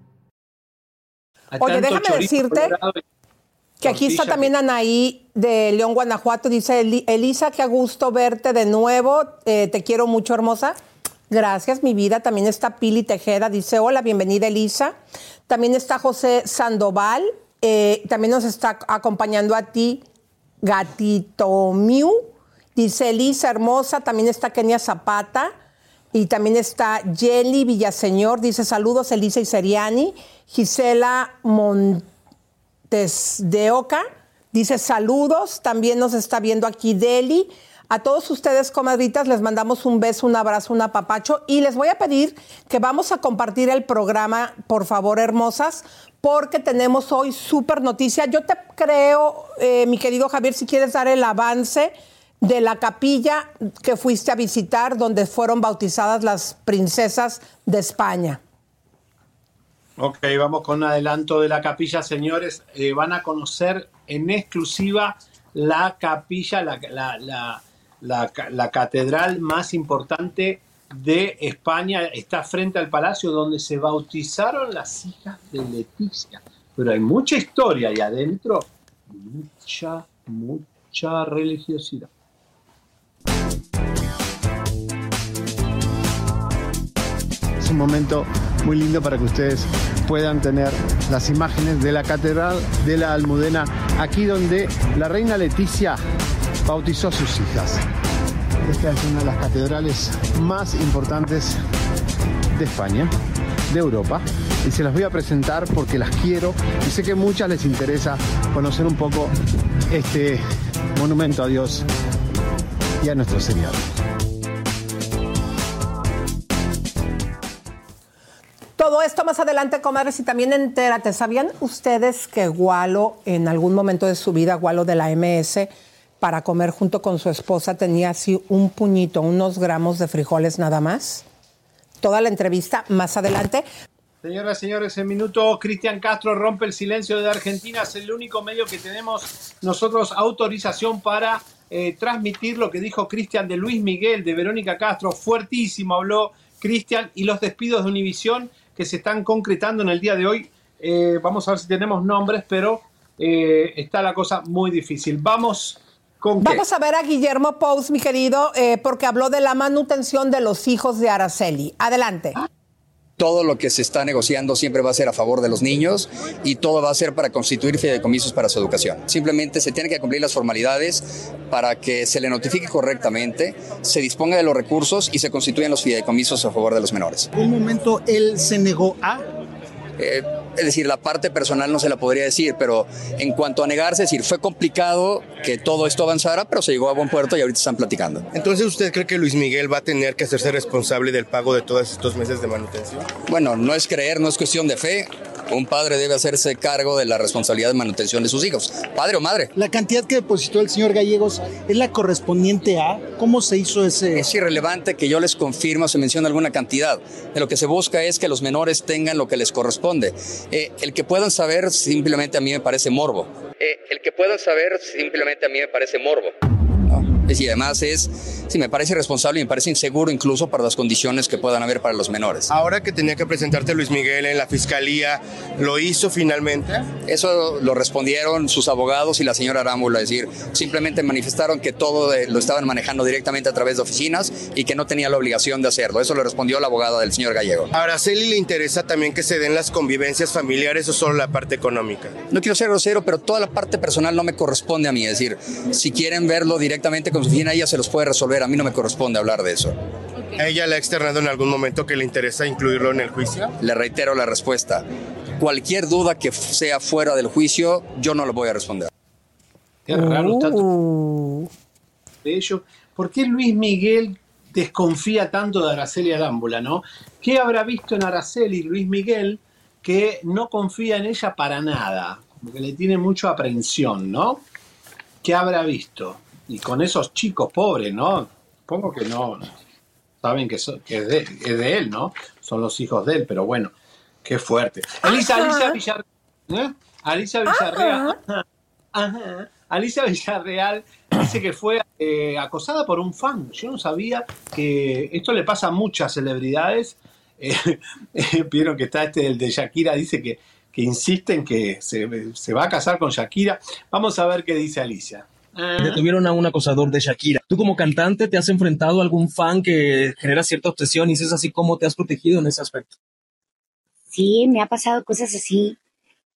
Oye, déjame decirte que aquí está también Anaí de León, Guanajuato. Dice, Elisa, qué gusto verte de nuevo. Eh, te quiero mucho, hermosa. Gracias, mi vida. También está Pili Tejeda. Dice, hola, bienvenida, Elisa. También está José Sandoval. Eh, también nos está acompañando a ti, Gatito Miu. Dice, Elisa, hermosa. También está Kenia Zapata. Y también está Jelly Villaseñor, dice saludos Elisa y Seriani. Gisela Montes de Oca, dice saludos. También nos está viendo aquí Deli. A todos ustedes, comadritas, les mandamos un beso, un abrazo, un apapacho. Y les voy a pedir que vamos a compartir el programa, por favor, hermosas, porque tenemos hoy súper noticia. Yo te creo, eh, mi querido Javier, si quieres dar el avance de la capilla que fuiste a visitar donde fueron bautizadas las princesas de España. Ok, vamos con un adelanto de la capilla, señores. Eh, van a conocer en exclusiva la capilla, la, la, catedral más importante de España. Está frente al palacio donde se bautizaron las hijas de Leticia. Pero hay mucha historia ahí adentro, mucha mucha religiosidad. Es un momento muy lindo para que ustedes puedan tener las imágenes de la Catedral de la Almudena, aquí donde la reina Leticia bautizó a sus hijas. Esta es una de las catedrales más importantes de España, de Europa, y se las voy a presentar porque las quiero y sé que muchas les interesa conocer un poco este monumento a Dios y a nuestro Señor. Todo esto más adelante, comadres, y también entérate. ¿Sabían ustedes que Gualo, en algún momento de su vida, Gualo de la MS, para comer junto con su esposa, tenía así un puñito, unos gramos de frijoles nada más? Toda la entrevista más adelante. Señoras y señores, en minuto Cristian Castro rompe el silencio de Argentina. Es el único medio que tenemos nosotros autorización para eh, transmitir lo que dijo Cristian de Luis Miguel, de Verónica Castro. Fuertísimo habló Cristian y los despidos de Univisión que se están concretando en el día de hoy. Eh, vamos a ver si tenemos nombres, pero eh, está la cosa muy difícil. Vamos con. qué? Vamos a ver a Guillermo Pous, mi querido, eh, porque habló de la manutención de los hijos de Araceli. Adelante. Todo lo que se está negociando siempre va a ser a favor de los niños y todo va a ser para constituir fideicomisos para su educación. Simplemente se tienen que cumplir las formalidades para que se le notifique correctamente, se disponga de los recursos y se constituyan los fideicomisos a favor de los menores. En un momento él se negó a... Eh, es decir, la parte personal no se la podría decir, pero en cuanto a negarse, es decir, fue complicado que todo esto avanzara, pero se llegó a buen puerto y ahorita están platicando. Entonces, ¿usted cree que Luis Miguel va a tener que hacerse responsable del pago de todos estos meses de manutención? Bueno, no es creer, no es cuestión de fe. Un padre debe hacerse cargo de la responsabilidad de manutención de sus hijos, padre o madre. La cantidad que depositó el señor Gallegos es la correspondiente a... ¿Cómo se hizo ese...? Es irrelevante que yo les confirme o se mencione alguna cantidad. De lo que se busca es que los menores tengan lo que les corresponde. Eh, el que puedan saber simplemente a mí me parece morbo. Eh, el que puedan saber simplemente a mí me parece morbo. Y además es, sí, me parece irresponsable y me parece inseguro incluso para las condiciones que puedan haber para los menores. Ahora que tenía que presentarte Luis Miguel en la fiscalía, ¿lo hizo finalmente? Eso lo respondieron sus abogados y la señora Arámbula, es decir, simplemente manifestaron que todo eh, lo estaban manejando directamente a través de oficinas y que no tenía la obligación de hacerlo. Eso lo respondió la abogada del señor Gallego. ¿A Araceli le interesa también que se den las convivencias familiares o solo la parte económica? No quiero ser grosero, pero toda la parte personal no me corresponde a mí. Es decir, si quieren verlo directamente con su oficina, ella se los puede resolver. A mí no me corresponde hablar de eso. ¿A ella le ha externado en algún momento que le interesa incluirlo en el juicio? Le reitero la respuesta. Cualquier duda que sea fuera del juicio, yo no lo voy a responder. Qué raro tanto de ello. ¿Por qué Luis Miguel desconfía tanto de Araceli Arámbula, no? ¿Qué habrá visto en Araceli Luis Miguel que no confía en ella para nada? Como que le tiene mucha aprensión, ¿no? ¿Qué habrá visto? Y con esos chicos pobres, ¿no? Supongo que no saben que, so- que es, de, es de él, ¿no? Son los hijos de él, pero bueno, qué fuerte. Alicia, Ajá. Alicia Villarreal. ¿eh? Alicia Villarreal. Ajá. Ajá. Alicia Villarreal dice que fue eh, acosada por un fan. Yo no sabía que esto le pasa a muchas celebridades. (laughs) Eh, eh, Vieron que está este el de Shakira, dice que, que insisten que se, se va a casar con Shakira. Vamos a ver qué dice Alicia. Detuvieron a un acosador de Shakira. ¿Tú como cantante te has enfrentado a algún fan que genera cierta obsesión y es así, cómo te has protegido en ese aspecto? Sí, me ha pasado cosas así.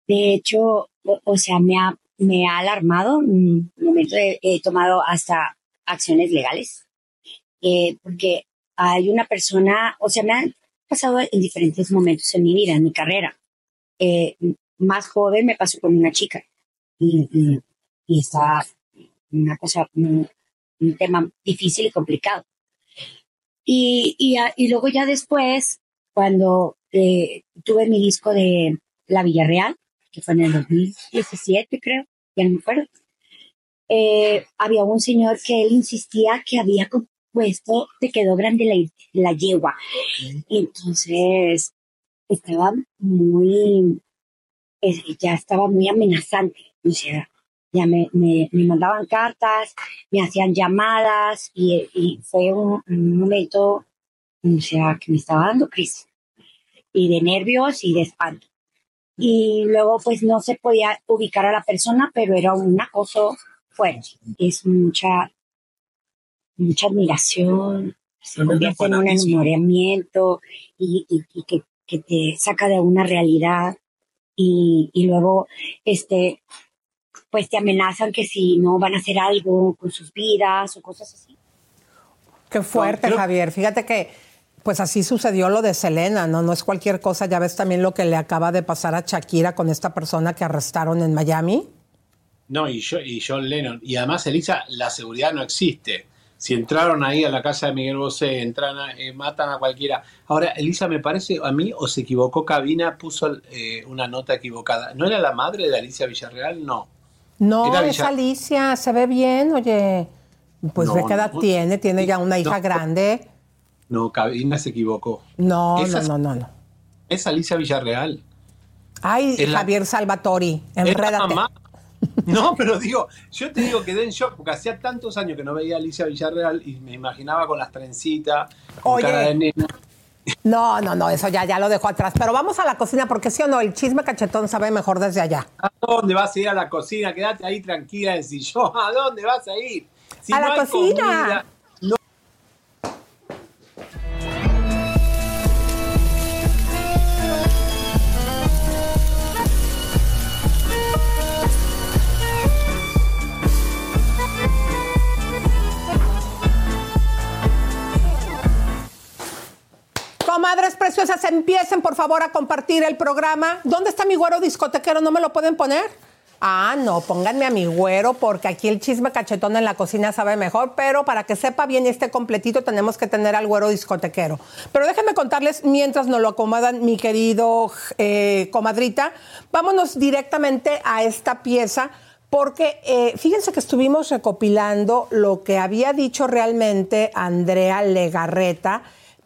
De hecho, o, o sea, me ha, me ha alarmado. En un momento he, he tomado hasta acciones legales. Eh, porque hay una persona, o sea, me han pasado en diferentes momentos en mi vida, en mi carrera. Eh, más joven me pasó con una chica. Y, y, y estaba una cosa, un, un tema difícil y complicado. Y, y, luego ya después, cuando eh, tuve mi disco de La Villarreal, que fue en el 2017, creo, ya no me acuerdo, eh, había un señor que él insistía que había compuesto Te quedó grande la, la yegua. Entonces estaba muy, eh, ya estaba muy amenazante. O sea, ya me, me, me mandaban cartas, me hacían llamadas y, y fue un, un momento, o sea, que me estaba dando crisis y de nervios y de espanto. Y luego pues no se podía ubicar a la persona, pero era un acoso fuerte, es mucha, mucha admiración, se convierte en un enamoramiento y, y, que, que, te saca de una realidad y, y luego, este, pues te amenazan que si no van a hacer algo con sus vidas o cosas así. Qué fuerte, Javier. Fíjate que pues así sucedió lo de Selena, ¿no? No es cualquier cosa. Ya ves también lo que le acaba de pasar a Shakira con esta persona que arrestaron en Miami. No, y, yo, y John Lennon. Y además, Elisa, la seguridad no existe. Si entraron ahí a la casa de Miguel Bosé, entran eh, matan a cualquiera. Ahora, Elisa, me parece a mí, o se equivocó Cabina, puso eh, una nota equivocada. ¿No era la madre de Alicia Villarreal? No. No, es Alicia, se ve bien, oye. Pues ve qué edad tiene, tiene ya una hija grande. No, Cabina se equivocó. No, no, no, no, no. Es Alicia Villarreal. Ay, Javier Salvatori, enrédate. No, pero digo, yo te digo que den shock, porque hacía tantos años que no veía a Alicia Villarreal y me imaginaba con las trencitas, con cara de nena. No, no, no, eso ya, ya lo dejo atrás. Pero vamos a la cocina, porque sí o no, el chisme cachetón sabe mejor desde allá. ¿A dónde vas a ir a la cocina? Quédate ahí tranquila en el sillón. ¿A dónde vas a ir? a la cocina. Comadres preciosas, empiecen por favor a compartir el programa. ¿Dónde está mi güero discotequero? ¿No me lo pueden poner? Ah, no, pónganme a mi güero porque aquí el chisme cachetón en la cocina sabe mejor, pero para que sepa bien y esté completito tenemos que tener al güero discotequero. Pero déjenme contarles, mientras nos lo acomodan mi querido eh, comadrita, vámonos directamente a esta pieza porque eh, fíjense que estuvimos recopilando lo que había dicho realmente Andrea Legarreta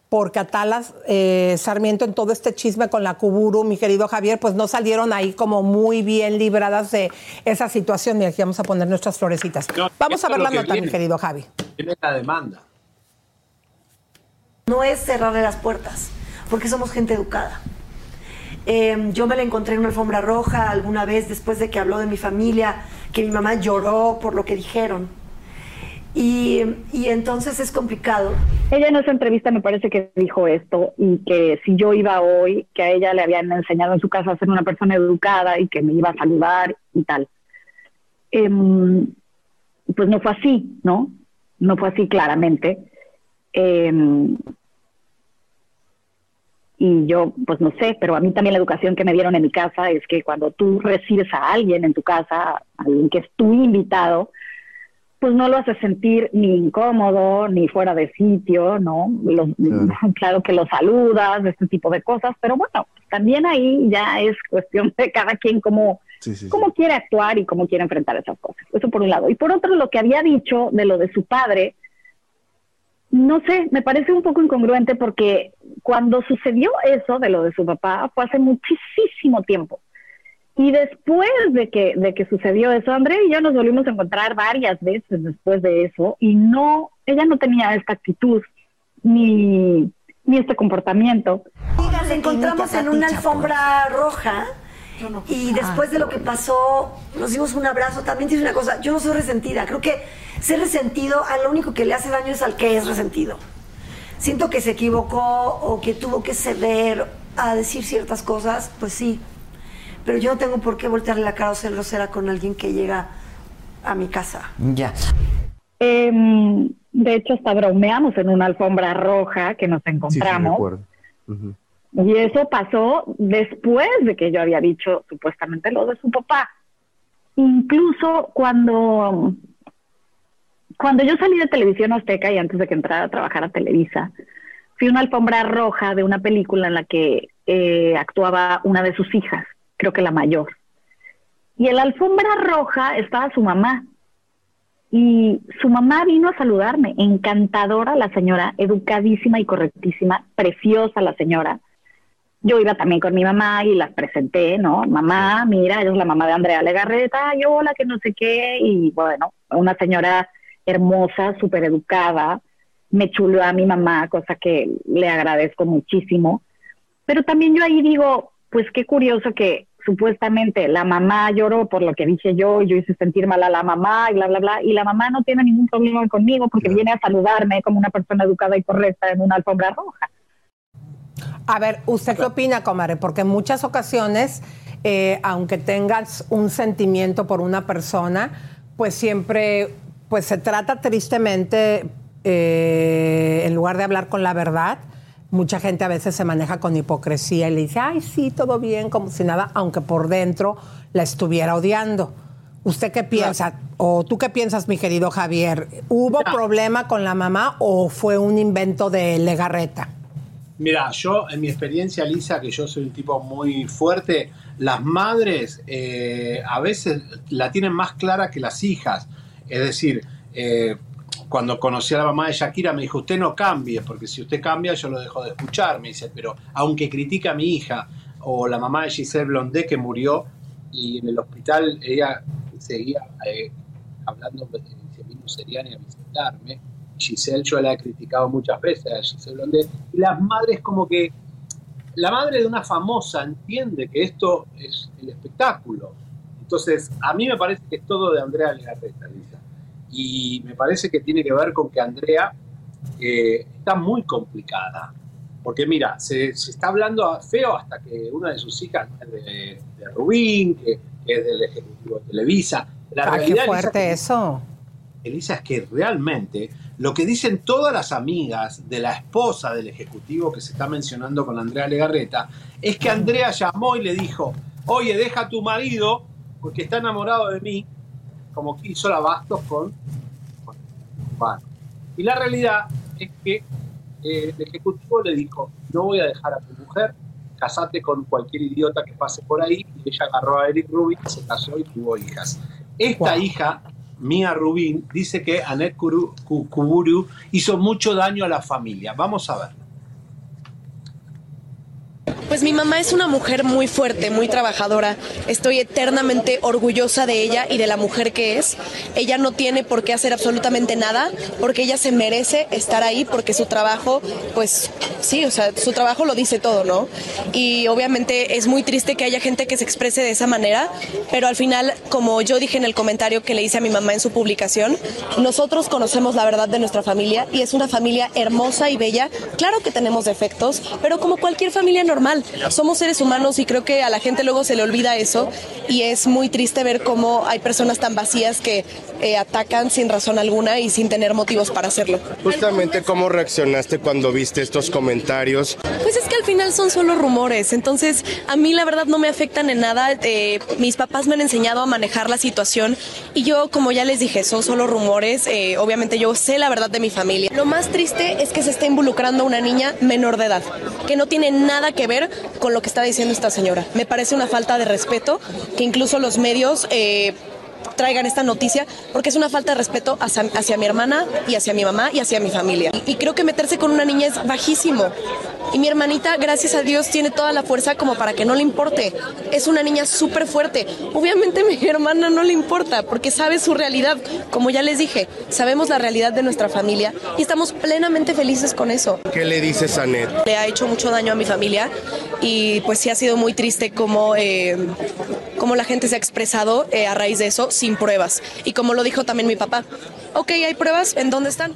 porque Atalas eh, Sarmiento en todo este chisme con la Cuburu, mi querido Javier, pues no salieron ahí como muy bien libradas de esa situación. Y aquí vamos a poner nuestras florecitas. vamos a ver la nota, mi querido Javi. Tiene la demanda. No es cerrarle las puertas, porque somos gente educada. Em, yo me la encontré en una alfombra roja alguna vez después de que habló de mi familia, que mi mamá lloró por lo que dijeron y, entonces es complicado. Ella en esa entrevista me parece que dijo esto y que si yo iba hoy, que a ella le habían enseñado en su casa a ser una persona educada y que me iba a saludar y tal. Em, pues no fue así, ¿no? No fue así claramente. Em, y yo, pues no sé, pero a mí también la educación que me dieron en mi casa es que cuando tú recibes a alguien en tu casa, a alguien que es tu invitado, pues no lo hace sentir ni incómodo, ni fuera de sitio, ¿no? (laughs) claro. que lo saludas, este tipo de cosas, pero bueno, también ahí ya es cuestión de cada quien cómo, cómo quiere actuar y cómo quiere enfrentar esas cosas. Eso por un lado. Y por otro, lo que había dicho de lo de su padre, no sé, me parece un poco incongruente porque cuando sucedió eso de lo de su papá fue hace muchísimo tiempo. Y después de que, de que sucedió eso, André y yo nos volvimos a encontrar varias veces después de eso y no, ella no tenía esta actitud ni, ni este comportamiento. Nos encontramos en una alfombra roja y después de lo que pasó nos dimos un abrazo. También dice una cosa, yo no soy resentida, creo que ser resentido a lo único que le hace daño es al que es resentido. Siento que se equivocó o que tuvo que ceder a decir ciertas cosas, pues sí, pero yo no tengo por qué voltearle la cara o ser grosera con alguien que llega a mi casa. Ya. Em, de hecho, hasta bromeamos en una alfombra roja que nos encontramos. Y eso pasó después de que yo había dicho supuestamente lo de su papá. Incluso cuando, cuando yo salí de televisión azteca y antes de que entrara a trabajar a Televisa, fui a una alfombra roja de una película en la que eh, actuaba una de sus hijas creo que la mayor. Y en la alfombra roja estaba su mamá. Y su mamá vino a saludarme, encantadora la señora, educadísima y correctísima, preciosa la señora. Yo iba también con mi mamá y las presenté, ¿no? Mamá, mira, ella es la mamá de Andrea Legarreta, y hola, que no sé qué, y bueno, una señora hermosa, súper educada, me chuleó a mi mamá, cosa que le agradezco muchísimo. Pero también yo ahí digo, pues qué curioso que supuestamente la mamá lloró por lo que dije yo, y yo hice sentir mal a la mamá y bla, bla, bla, y la mamá no tiene ningún problema conmigo porque viene a saludarme como una persona educada y correcta en una alfombra roja. A ver, ¿usted qué opina, comadre? Porque en muchas ocasiones, eh, aunque tengas un sentimiento por una persona, pues siempre, pues se trata tristemente, eh, en lugar de hablar con la verdad, mucha gente a veces se maneja con hipocresía y le dice, ay, sí, todo bien, como si nada, aunque por dentro la estuviera odiando. ¿Usted qué piensa? ¿O tú qué piensas, mi querido Javier? ¿Hubo problema con la mamá o fue un invento de Legarreta? Mira, yo en mi experiencia, Lisa, que yo soy un tipo muy fuerte, las madres eh, a veces la tienen más clara que las hijas. Es decir, eh, cuando conocí a la mamá de Shakira me dijo, usted no cambie, porque si usted cambia yo lo dejo de escuchar. Me dice, pero aunque critica a mi hija, o la mamá de Giselle Blondé que murió y en el hospital ella seguía eh, hablando de si a mí no serían a visitarme Giselle yo la he criticado muchas veces a Giselle Blondet, y las madres como que, la madre de una famosa entiende que esto es el espectáculo. Entonces, a mí me parece que es todo de Andrea Legarreta, Lisa. Y me parece que tiene que ver con que Andrea eh, está muy complicada. Porque mira, se, está hablando feo hasta que una de sus hijas es de, Rubín, que, es del Ejecutivo de Televisa. La ah, qué fuerte eso. Elisa, es que realmente lo que dicen todas las amigas de la esposa del ejecutivo que se está mencionando con Andrea Legarreta es que Andrea llamó y le dijo, oye, deja a tu marido porque está enamorado de mí, como que hizo la Bastos con, con Y la realidad es que eh, el ejecutivo le dijo, no voy a dejar a tu mujer, casate con cualquier idiota que pase por ahí, y ella agarró a Eric Rubin, se casó y tuvo hijas. Esta hija Mia Rubin, dice que Anet Kuburu hizo mucho daño a la familia. Vamos a ver. Pues mi mamá es una mujer muy fuerte, muy trabajadora. Estoy eternamente orgullosa de ella y de la mujer que es. Ella no tiene por qué hacer absolutamente nada porque ella se merece estar ahí porque su trabajo, pues sí, o sea, su trabajo lo dice todo, ¿no? Y obviamente es muy triste que haya gente que se exprese de esa manera, pero al final, como yo dije en el comentario que le hice a mi mamá en su publicación, nosotros conocemos la verdad de nuestra familia y es una familia hermosa y bella. Claro que tenemos defectos, pero como cualquier familia normal somos seres humanos y creo que a la gente luego se le olvida eso y es muy triste ver cómo hay personas tan vacías que eh, atacan sin razón alguna y sin tener motivos para hacerlo. Justamente cómo reaccionaste cuando viste estos comentarios. Pues es que al final son solo rumores, entonces a mí la verdad no me afectan en nada. Eh, mis papás me han enseñado a manejar la situación y yo, como ya les dije, son solo rumores. Eh, obviamente yo sé la verdad de mi familia. Lo más triste es que se está involucrando una niña menor de edad, que no tiene nada que ver con lo que está diciendo esta señora. Me parece una falta de respeto que incluso los medios eh, traigan esta noticia porque es una falta de respeto hacia, mi hermana y hacia mi mamá y hacia mi familia. Y, creo que meterse con una niña es bajísimo. Y mi hermanita, gracias a Dios, tiene toda la fuerza como para que no le importe. Es una niña súper fuerte. Obviamente (laughs) mi hermana no le importa porque sabe su realidad. Como ya les dije, sabemos la realidad de nuestra familia y estamos plenamente felices con eso. ¿Qué le dices a Ned? Le ha hecho mucho daño a mi familia y pues sí ha sido muy triste como, eh, como la gente se ha expresado eh, a raíz de eso sin pruebas. Y como lo dijo también mi papá, ok, hay pruebas, ¿en dónde están?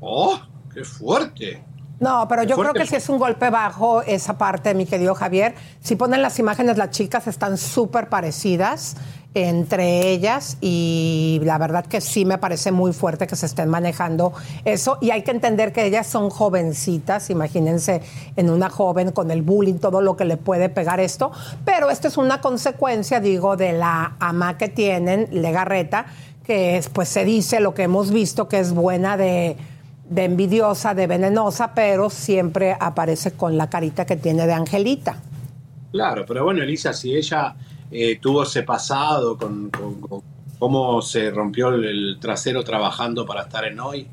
¡Oh, qué fuerte! No, pero yo creo que si es un golpe bajo esa parte, mi querido Javier. Si ponen las imágenes, las chicas están súper parecidas entre ellas y la verdad que sí me parece muy fuerte que se estén manejando eso y hay que entender que ellas son jovencitas, imagínense en una joven con el bullying, todo lo que le puede pegar esto, pero esto es una consecuencia, digo, de la ama que tienen, Legarreta, que es, pues se dice lo que hemos visto que es buena de de envidiosa, de venenosa, pero siempre aparece con la carita que tiene de Angelita. Claro, pero bueno, Elisa, si ella eh, tuvo ese pasado con, cómo se rompió el, trasero trabajando para estar en hoy.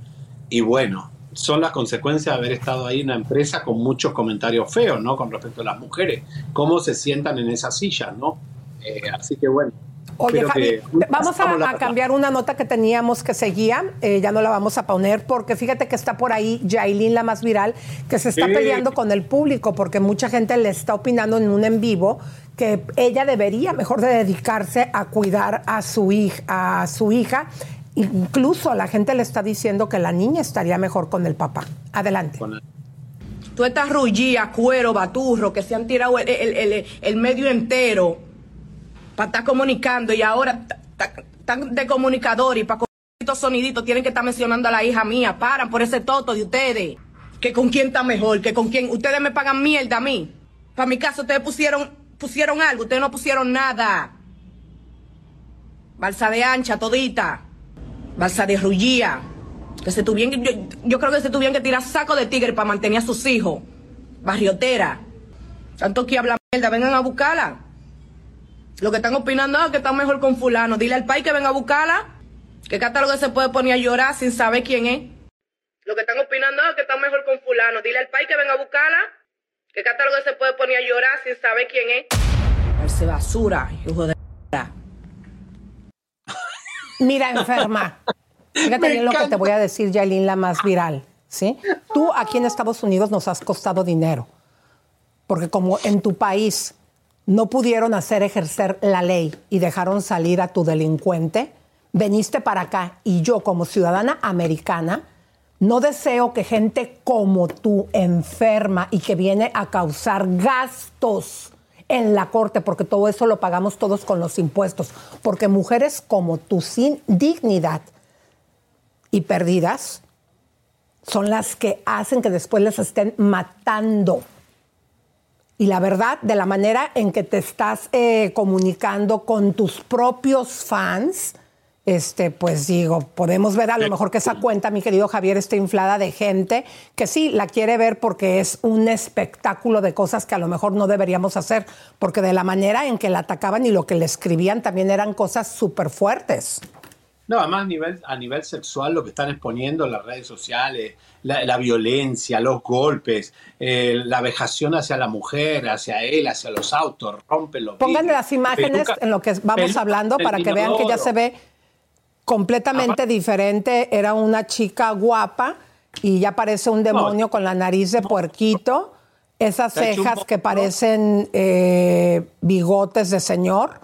Y bueno, son las consecuencias de haber estado ahí en una empresa con muchos comentarios feos, ¿no? Con respecto a las mujeres, cómo se sientan en esa silla, ¿no? Eh, así que bueno. Oye, Javi, vamos a, cambiar una nota que teníamos que seguía, eh, ya no la vamos a poner, porque fíjate que está por ahí Jailin, la más viral, que se está peleando con el público, porque mucha gente le está opinando en un en vivo que ella debería mejor de dedicarse a cuidar a su hija, a su hija. Incluso la gente le está diciendo que la niña estaría mejor con el papá. Adelante. Tú estás rullía, cuero, baturro, que se han tirado el, medio entero para estar comunicando y ahora están de comunicador y para estos soniditos tienen que estar mencionando a la hija mía. Paran por ese toto de ustedes. Que con quién está mejor, que con quién. Ustedes me pagan mierda a mí. Para mi caso, ustedes pusieron, pusieron algo, ustedes no pusieron nada. Balsa de ancha, todita. Balsa de rullía. Que tuvieron, yo, creo que se tuvieron que tirar saco de tigre para mantener a sus hijos. Barriotera. Tanto que habla mierda, vengan a buscarla. Lo que están opinando es que están mejor con fulano. Dile al país que venga a buscarla. Que catálogo se puede poner a llorar sin saber quién es. Lo que están opinando es que están mejor con fulano. Dile al país que venga a buscarla. Que catálogo se puede poner a llorar sin saber quién es. Darse basura, hijo de... Mira, enferma. (laughs) Fíjate bien lo que te voy a decir, Yailin, la más viral. ¿sí? Tú aquí en Estados Unidos nos has costado dinero. Porque como en tu país no pudieron hacer ejercer la ley y dejaron salir a tu delincuente, veniste para acá y yo como ciudadana americana no deseo que gente como tú, enferma y que viene a causar gastos en la corte, porque todo eso lo pagamos todos con los impuestos, porque mujeres como tú sin dignidad y perdidas son las que hacen que después les estén matando. Y la verdad, de la manera en que te estás eh, comunicando con tus propios fans, este, pues digo, podemos ver a lo mejor que esa cuenta, mi querido Javier, está inflada de gente que sí la quiere ver porque es un espectáculo de cosas que a lo mejor no deberíamos hacer, porque de la manera en que la atacaban y lo que le escribían también eran cosas súper fuertes. No, además a nivel, a nivel sexual lo que están exponiendo en las redes sociales, la, violencia, los golpes, eh, la vejación hacia la mujer, hacia él, hacia los autos, rompen los Pongan las imágenes en lo que vamos hablando para que vean que ya se ve completamente diferente. Era una chica guapa y ya parece un demonio con la nariz de puerquito, esas cejas que parecen eh, bigotes de señor.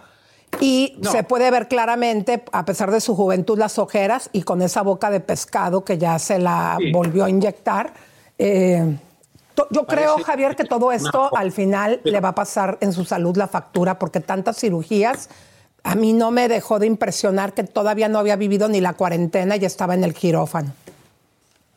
Y se puede ver claramente, a pesar de su juventud, las ojeras y con esa boca de pescado que ya se la volvió a inyectar. Eh, yo creo, Javier, que todo esto al final le va a pasar en su salud la factura, porque tantas cirugías, a mí no me dejó de impresionar que todavía no había vivido ni la cuarentena y estaba en el quirófano.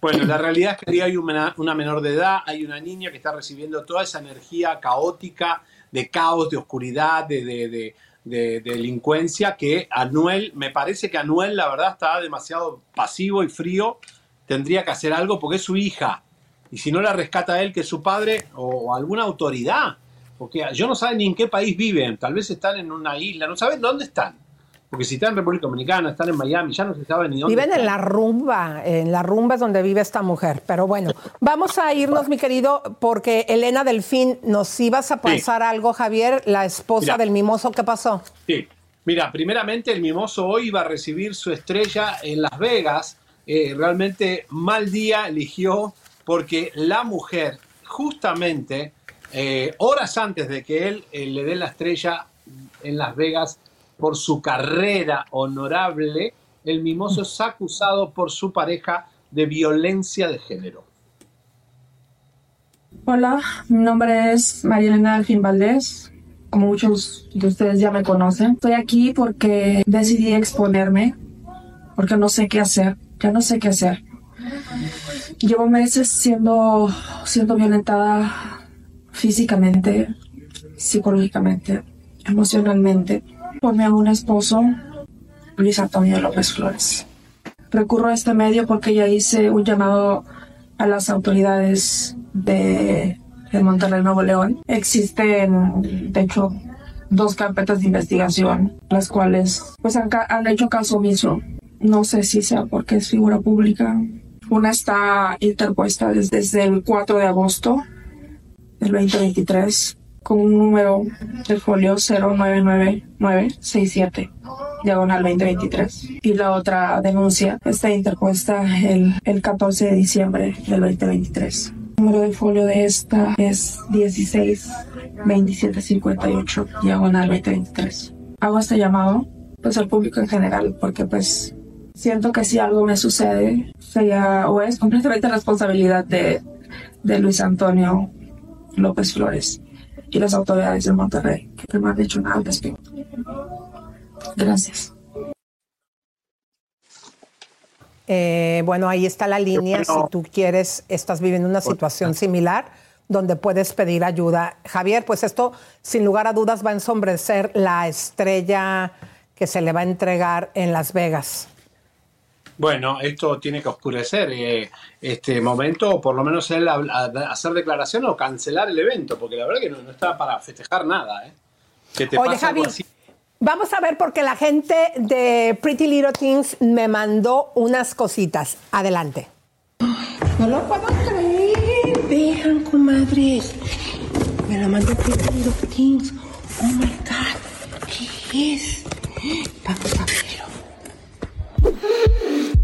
Bueno, la realidad es que hay una, menor de edad, hay una niña que está recibiendo toda esa energía caótica, de caos, de oscuridad, de, delincuencia que Anuel, me parece que Anuel la verdad está demasiado pasivo y frío, tendría que hacer algo porque es su hija. Y si no la rescata él, que es su padre o, alguna autoridad, porque yo no sé ni en qué país viven, tal vez están en una isla, no saben dónde están. Porque si están en República Dominicana, están en Miami, ya no se sabe ni dónde. Viven en la rumba, en la rumba es donde vive esta mujer. Pero bueno, vamos a irnos, mi querido, porque Elena Delfín, nos ibas a pasar algo, Javier, la esposa del mimoso, ¿qué pasó? Sí, mira, primeramente el mimoso hoy iba a recibir su estrella en Las Vegas. Eh, realmente mal día eligió porque la mujer, justamente eh, horas antes de que él eh, le dé la estrella en Las Vegas, por su carrera honorable, el mimoso es acusado por su pareja de violencia de género. Hola, mi nombre es María Elena Alfín Valdés. Como muchos de ustedes ya me conocen, estoy aquí porque decidí exponerme, porque no sé qué hacer, ya no sé qué hacer. Llevo meses siendo, siendo violentada físicamente, psicológicamente, emocionalmente por mi un esposo, Luis Antonio López Flores. Recurro a este medio porque ya hice un llamado a las autoridades de, Monterrey, Nuevo León. Existen, de hecho, dos carpetas de investigación, las cuales pues han, han hecho caso omiso. No sé si sea porque es figura pública. Una está interpuesta desde, desde el 4 de agosto del 2023 con un número de folio 099967 diagonal 2023. Y la otra denuncia está interpuesta el, el 14 de diciembre del 2023. El número de folio de esta es 162758 diagonal 2023. Hago este llamado pues al público en general porque pues siento que si algo me sucede sería o es completamente responsabilidad de, de Luis Antonio López Flores y las autoridades de Monterrey que no han dicho nada al respecto. Gracias. Eh, bueno, ahí está la línea. Si tú quieres, estás viviendo una situación similar donde puedes pedir ayuda. Javier, pues esto sin lugar a dudas va a ensombrecer la estrella que se le va a entregar en Las Vegas. Bueno, esto tiene que oscurecer eh, este momento, o por lo menos él hacer declaración o cancelar el evento, porque la verdad que no, no está para festejar nada. ¿eh? Oye, Javi, vamos a ver porque la gente de Pretty Little Things me mandó unas cositas. Adelante. No lo puedo creer. Vean, comadres. Me lo mandó Pretty Little Things. Oh my God. ¿Qué es? Vamos a verlo.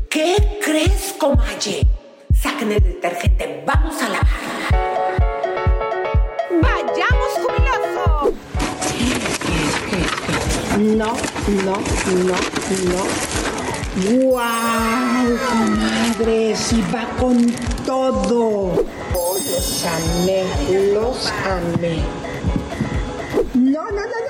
¿Qué crees, comadre? Saquen el detergente. Vamos a lavar. ¡Vayamos, jubiloso! No, no, no, no. ¡Wow, comadre! ¡Si va con todo! Oh, los amé, los amé. No, no, no,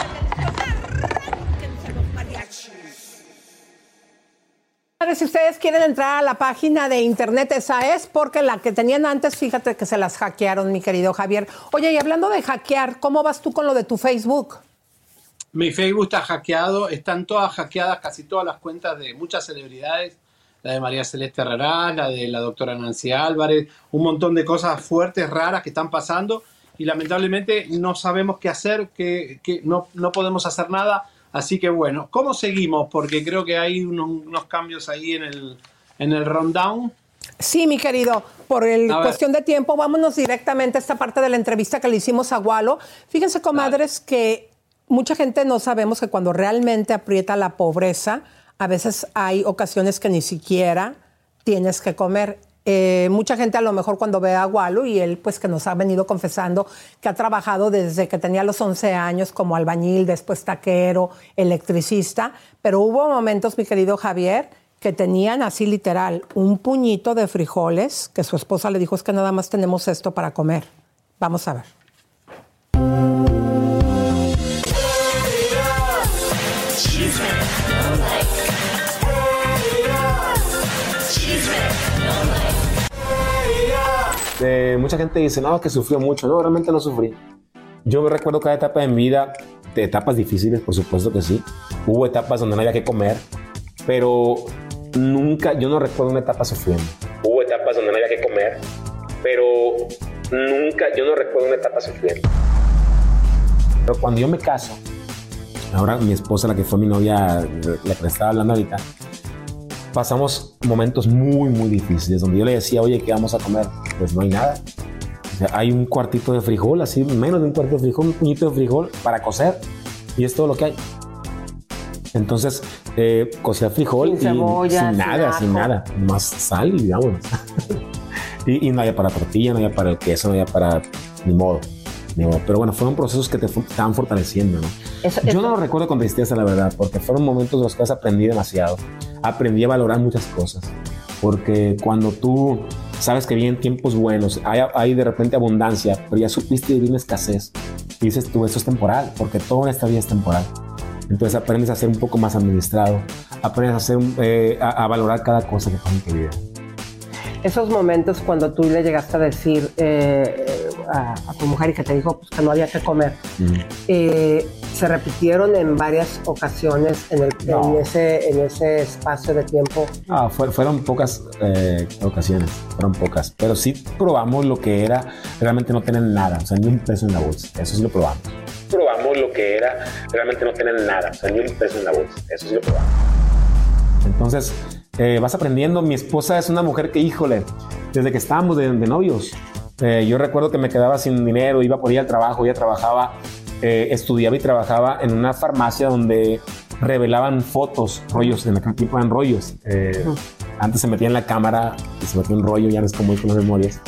Si ustedes quieren entrar a la página de internet, esa es porque la que tenían antes, fíjate que se las hackearon, mi querido Javier. Oye, y hablando de hackear, ¿cómo vas tú con lo de tu Facebook? Mi Facebook está hackeado, están todas hackeadas, casi todas las cuentas de muchas celebridades, la de María Celeste Herrera, la de la doctora Nancy Álvarez, un montón de cosas fuertes, raras que están pasando y lamentablemente no sabemos qué hacer, que, no, no, podemos hacer nada. Así que bueno, ¿cómo seguimos? Porque creo que hay unos, cambios ahí en el, en el rundown. Sí, mi querido, por el cuestión de tiempo, vámonos directamente a esta parte de la entrevista que le hicimos a Gualo. Fíjense, comadres, que mucha gente no sabemos que cuando realmente aprieta la pobreza, a veces hay ocasiones que ni siquiera tienes que comer. Eh, mucha gente a lo mejor cuando ve a Walu y él pues que nos ha venido confesando que ha trabajado desde que tenía los 11 años como albañil, después taquero, electricista, pero hubo momentos, mi querido Javier, que tenían así literal un puñito de frijoles que su esposa le dijo es que nada más tenemos esto para comer. Vamos a ver. Mucha gente dice, no, que sufrió mucho. No, realmente no sufrí. Yo me recuerdo cada etapa de mi vida, de etapas difíciles, por supuesto que sí. Hubo etapas donde no había que comer, pero nunca, yo no recuerdo una etapa sufriendo. Hubo etapas donde no había que comer, pero nunca, yo no recuerdo una etapa sufriendo. Pero cuando yo me caso, ahora mi esposa, la que fue mi novia, la que estaba hablando ahorita, pasamos momentos muy, muy difíciles, donde yo le decía, oye, ¿qué vamos a comer? Pues no hay nada. O sea, hay un cuartito de frijol, así, menos de un cuarto de frijol, un puñito de frijol para cocer, y es todo lo que hay. Entonces, eh, cocía frijol sin, y, sin nada, sin, nada, más sal y digamos. (laughs) y, y, no había para tortilla, no había para el queso, no había para ni modo. Pero bueno, fueron procesos que te estaban fortaleciendo. ¿no? Yo no lo recuerdo con tristeza, la verdad, porque fueron momentos en los que aprendí demasiado. Aprendí a valorar muchas cosas. Porque cuando tú sabes que vienen tiempos buenos, hay, hay de repente abundancia, pero ya supiste vivir una escasez. Y dices tú, eso es temporal, porque todo en esta vida es temporal. Entonces aprendes a ser un poco más administrado, aprendes a, ser, eh, a, valorar cada cosa que pasa en tu vida. Esos momentos cuando tú le llegaste a decir, eh, a, tu mujer y que te dijo pues, que no había que comer, eh, se repitieron en varias ocasiones en, ese, en ese espacio de tiempo. Ah, fueron pocas eh, ocasiones, fueron pocas, pero sí probamos lo que era realmente no tener nada, o sea, ni un peso en la bolsa, eso sí lo probamos. Probamos lo que era realmente no tener nada, o sea, ni un peso en la bolsa, eso sí lo probamos. Entonces, eh, vas aprendiendo. Mi esposa es una mujer que, híjole, desde que estábamos de, novios, eh, yo recuerdo que me quedaba sin dinero, iba por ir al trabajo, ella trabajaba, eh, estudiaba y trabajaba en una farmacia donde revelaban fotos, rollos, en aquel tiempo eran rollos. Antes se metía en la cámara y se metía un rollo, ya no es como con las memorias.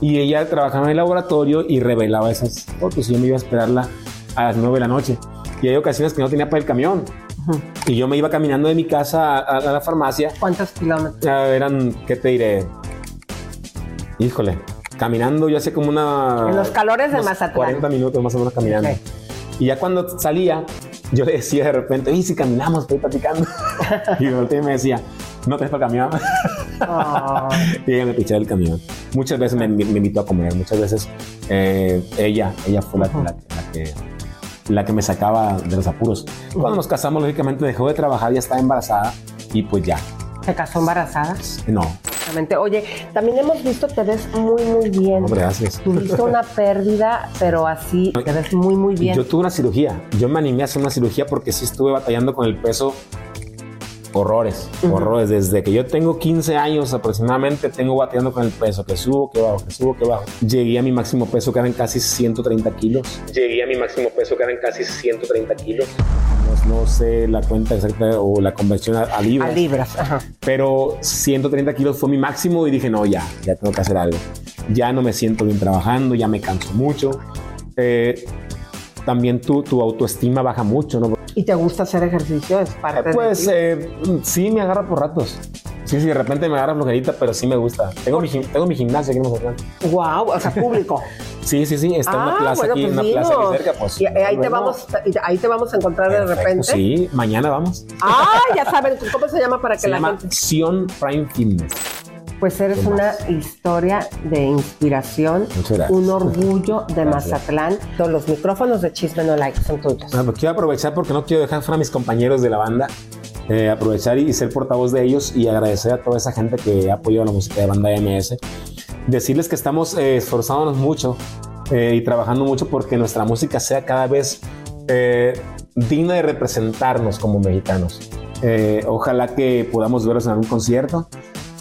Y ella trabajaba en el laboratorio y revelaba esas fotos y yo me iba a esperarla a las 9 de la noche. Y hay ocasiones que no tenía para el camión. Y yo me iba caminando de mi casa a, la farmacia. ¿Cuántos kilómetros? eran, ¿qué te diré? Híjole, caminando yo hacía como una... En los calores de Mazatlán. 40 minutos más o menos caminando. Y ya cuando salía, yo le decía de repente, y si caminamos, estoy platicando. (laughs) y me decía, no te para el camión. Oh. y ella me pichaba el camión. Muchas veces me, invitó a comer, muchas veces eh, ella, ella fue la que la que me sacaba de los apuros. Cuando nos casamos, lógicamente dejó de trabajar, ya estaba embarazada y pues ya. ¿Se casó embarazada? No. Oye, también hemos visto que ves muy, muy bien. gracias. Tuviste una pérdida, pero así te ves muy, muy bien. Yo tuve una cirugía. Yo me animé a hacer una cirugía porque sí estuve batallando con el peso horrores, horrores. Desde que yo tengo 15 años aproximadamente, tengo bateando con el peso, que subo, que bajo, que subo, que bajo. Llegué a mi máximo peso, que eran casi 130 kilos. Llegué a mi máximo peso, que eran casi 130 kilos. No, sé la cuenta exacta o la conversión a, libras. A libras, ajá. Pero 130 kilos fue mi máximo y dije, no, ya, ya tengo que hacer algo. Ya no me siento bien trabajando, ya me canso mucho. Eh, también tu, tu autoestima baja mucho, ¿no? ¿Y te gusta hacer ejercicio? ¿Es parte pues eh, sí, me agarra por ratos. Sí, sí, de repente me agarra flojerita, pero sí me gusta. Tengo mi, tengo mi gimnasio aquí en Wow, o sea, público. (laughs) sí, sí, sí, está en una ah, plaza aquí, pues una plaza aquí cerca, pues. Y ahí, te vamos, ahí te vamos a encontrar de repente. Sí, mañana vamos. Ah, ya saben, ¿cómo se llama para que la llama gente? Sion Prime Fitness. Pues eres una historia de inspiración, un orgullo de Mazatlán. Todos los micrófonos de Chisme No Like son tuyos. Ah, pues quiero aprovechar porque no quiero dejar fuera a mis compañeros de la banda. Eh, aprovechar y ser portavoz de ellos y agradecer a toda esa gente que ha apoyado la música de banda MS. Decirles que estamos eh, esforzándonos mucho eh, y trabajando mucho porque nuestra música sea cada vez digna de representarnos como mexicanos. ojalá que podamos verlos en algún concierto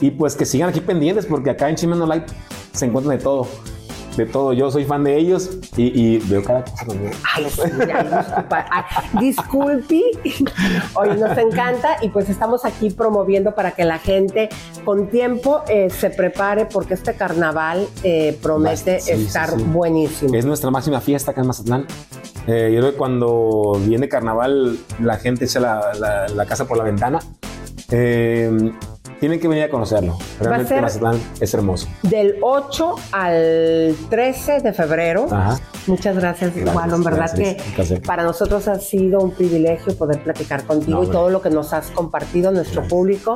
y pues que sigan aquí pendientes porque acá en Chimeno Light se encuentran de todo. De todo. Yo soy fan de ellos y, veo cada cosa también. Ay, sí, disculpe. Hoy nos encanta y pues estamos aquí promoviendo para que la gente con tiempo eh, se prepare porque este carnaval eh, promete estar buenísimo. Es nuestra máxima fiesta acá en Mazatlán. Eh, yo creo que cuando viene carnaval la gente echa la, la casa por la ventana. Eh, tienen que venir a conocerlo. Realmente Mazatlán es hermoso. Del 8 al 13 de febrero. Muchas gracias, Juan. En verdad que para nosotros ha sido un privilegio poder platicar contigo y todo lo que nos has compartido, nuestro público.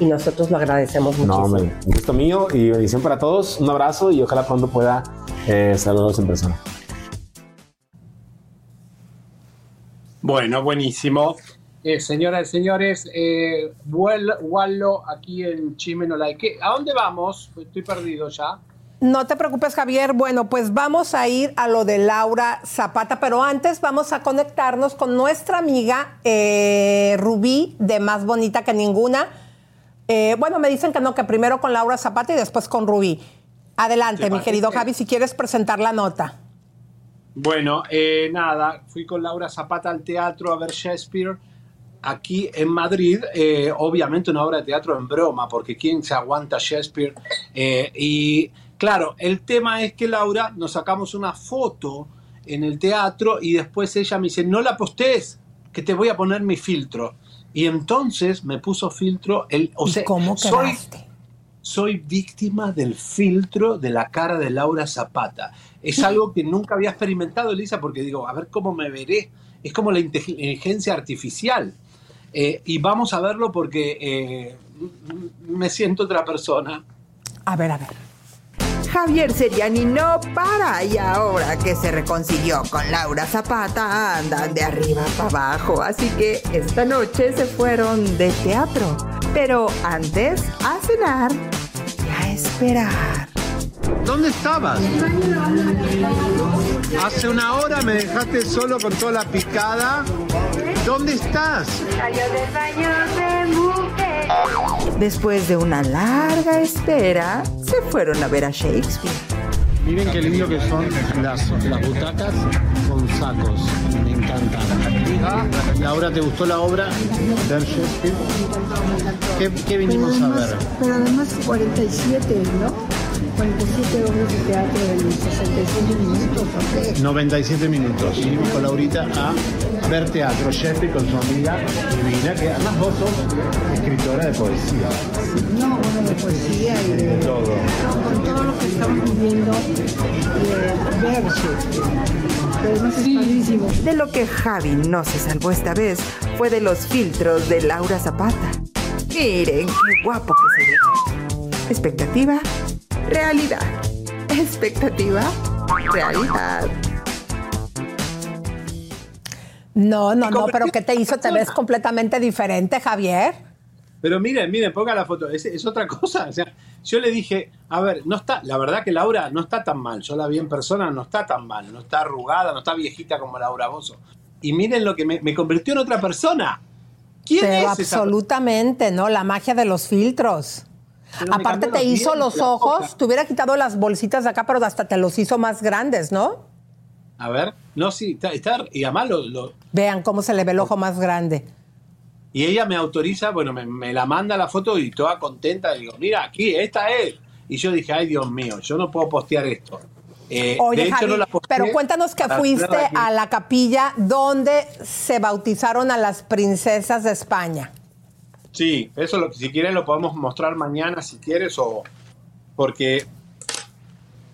Y nosotros lo agradecemos muchísimo. No, un gusto mío y bendición para todos. Un abrazo y ojalá pronto pueda eh, saludarlos en persona. Bueno, buenísimo. Eh, señoras y señores, eh, Wallo aquí en Chimenolay. ¿A dónde vamos? Estoy perdido ya. No te preocupes, Javier. Bueno, pues vamos a ir a lo de Laura Zapata, pero antes vamos a conectarnos con nuestra amiga eh, Rubí, de Más Bonita que Ninguna. Eh, bueno, me dicen que no, que primero con Laura Zapata y después con Rubí. Adelante, mi querido Javi, si quieres presentar la nota. Bueno, nada, fui con Laura Zapata al teatro a ver Shakespeare aquí en Madrid, eh, obviamente una obra de teatro en broma, porque ¿quién se aguanta Shakespeare? Eh, y claro, el tema es que Laura nos sacamos una foto en el teatro y después ella me dice, no la postes, que te voy a poner mi filtro. Y entonces me puso filtro, el, o sea, cómo soy, soy víctima del filtro de la cara de Laura Zapata. Es algo que nunca había experimentado, Elisa, porque digo, a ver cómo me veré. Es como la inteligencia artificial. Eh, y vamos a verlo porque eh, me siento otra persona. A ver, a ver. Javier Seriani no para y ahora que se reconcilió con Laura Zapata andan de arriba para abajo. Así que esta noche se fueron de teatro. Pero antes a cenar y a esperar. ¿Dónde estabas? Hace una hora me dejaste solo con toda la picada. ¿Dónde estás? Después de una larga espera, se fueron a ver a Shakespeare. Miren qué lindo que son las, las butacas con sacos. Me encantan. Laura, ¿te gustó la obra? Ver Shakespeare. ¿Qué, qué vinimos a ver? Pero además 47, ¿no? 47 obras de teatro en 67 minutos. ¿o qué? 97 minutos. Vinimos con Laurita a ver teatro. Shakespeare con su amiga Divina, que además vos sos escritora de poesía. No, bueno, de poesía y de, todo. no, con todo lo que estamos viviendo de ver Shakespeare. Pero además es padrísimo. De lo que Javi no se salvó esta vez fue de los filtros de Laura Zapata. Miren qué guapo que se ve. Expectativa, realidad. Expectativa, realidad. No, no, no, pero ¿qué te hizo? ¿Te ves completamente diferente, Javier? Pero miren, miren, ponga la foto. Es, es otra (laughs) cosa. O sea, yo le dije, a ver, no está, la verdad que Laura no está tan mal. Yo la vi en persona, no está tan mal. No está arrugada, no está viejita como Laura Bozo. Y miren lo que me, me convirtió en otra persona. ¿Quién Pero es esa absolutamente, ¿no? La magia de los filtros. Aparte te hizo los ojos, boca. te hubiera quitado las bolsitas de acá, pero hasta te los hizo más grandes, ¿no? A ver, no, sí, está, está- y además lo, lo- Vean cómo se le ve el ojo más grande. y ella me autoriza, bueno, me, me la manda la foto y toda contenta, digo, mira, aquí, esta es. Y yo dije, ay Dios mío, yo no puedo postear esto. Eh, Oye, de hecho, Javi, no pero cuéntanos que fuiste a la capilla donde se bautizaron a las princesas de España. Sí, eso lo, si quieres lo podemos mostrar mañana, si quieres, o porque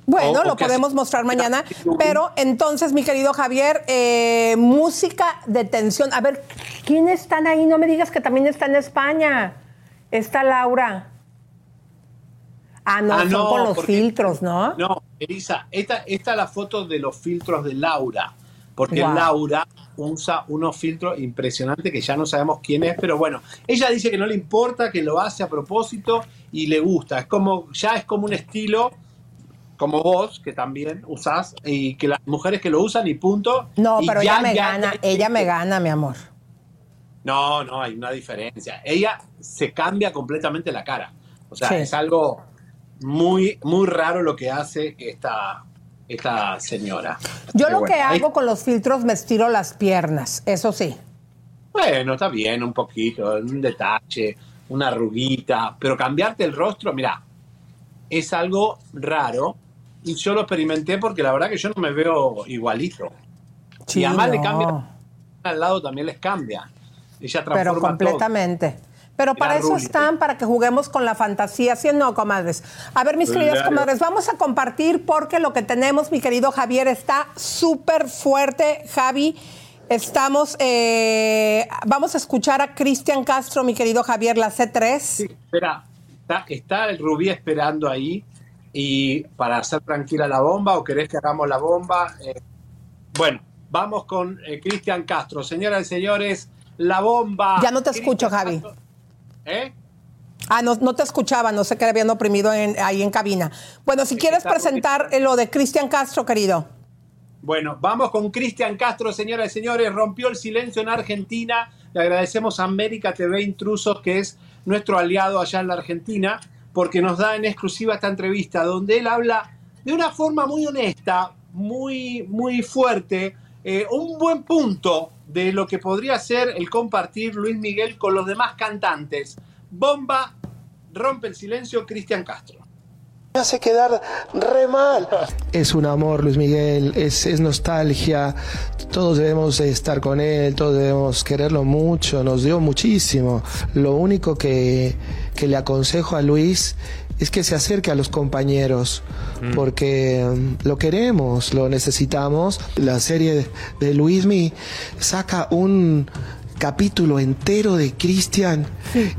Bueno, O- lo que podemos mostrar mañana, pero entonces, mi querido Javier, eh, música de tensión. A ver, ¿quiénes están ahí? No me digas que también está en España. Está Laura. Ah, no, Ah, son no, con los porque- filtros, ¿no? No, Elisa, esta, esta es la foto de los filtros de Laura, porque. Laura usa unos filtros impresionantes que ya no sabemos quién es, pero bueno, ella dice que no le importa, que lo hace a propósito y le gusta. Es como, ya es como un estilo, como vos, que también usás, y que las mujeres que lo usan y punto. No, y pero ya- ella me gana, ella me gana, mi amor. No, no, hay una diferencia. Ella se cambia completamente la cara. O sea, Sí. es algo muy, muy raro lo que hace esta, esta señora. Yo Pero lo que ahí- hago con los filtros me estiro las piernas, eso sí. Bueno, está bien, un poquito, un detalle, una arruguita, pero cambiarte el rostro, mira, es algo raro y yo lo experimenté porque la verdad que yo no me veo igualito. Sí, y además le cambia, al lado también les cambia. Ella transforma Pero todo. Pero para eso están, para que juguemos con la fantasía, ¿sí o no, comadres? A ver, mis queridas Claro. comadres, vamos a compartir porque lo que tenemos, mi querido Javier, está súper fuerte. Javi, estamos, eh, vamos a escuchar a Cristian Castro, mi querido Javier, la C3. Espera, está, está el Rubí esperando ahí y para hacer tranquila la bomba o querés que hagamos la bomba. Eh, bueno, vamos con eh, Cristian Castro. Señoras y señores, la bomba. Ya no te escucho, Javi. ¿Eh? Ah, no, no te escuchaba, no sé qué le habían oprimido en- ahí en cabina. Bueno, si quieres presentar eh, lo de Cristian Castro, querido. Bueno, vamos con Cristian Castro, señoras y señores. Rompió el silencio en Argentina. Le agradecemos a América TV Intrusos, que es nuestro aliado allá en la Argentina, porque nos da en exclusiva esta entrevista, donde él habla de una forma muy honesta, muy, muy fuerte, eh, un buen punto de lo que podría ser el compartir Luis Miguel con los demás cantantes. Bomba, rompe el silencio, Cristian Castro. Me hace quedar re mal. Es un amor, Luis Miguel, es, es nostalgia. Todos debemos de estar con él, todos debemos quererlo mucho, nos dio muchísimo. Lo único que, que le aconsejo a Luis es que se acerque a los compañeros, porque mm, lo queremos, lo necesitamos. La serie de, Luismi saca un capítulo entero de Cristian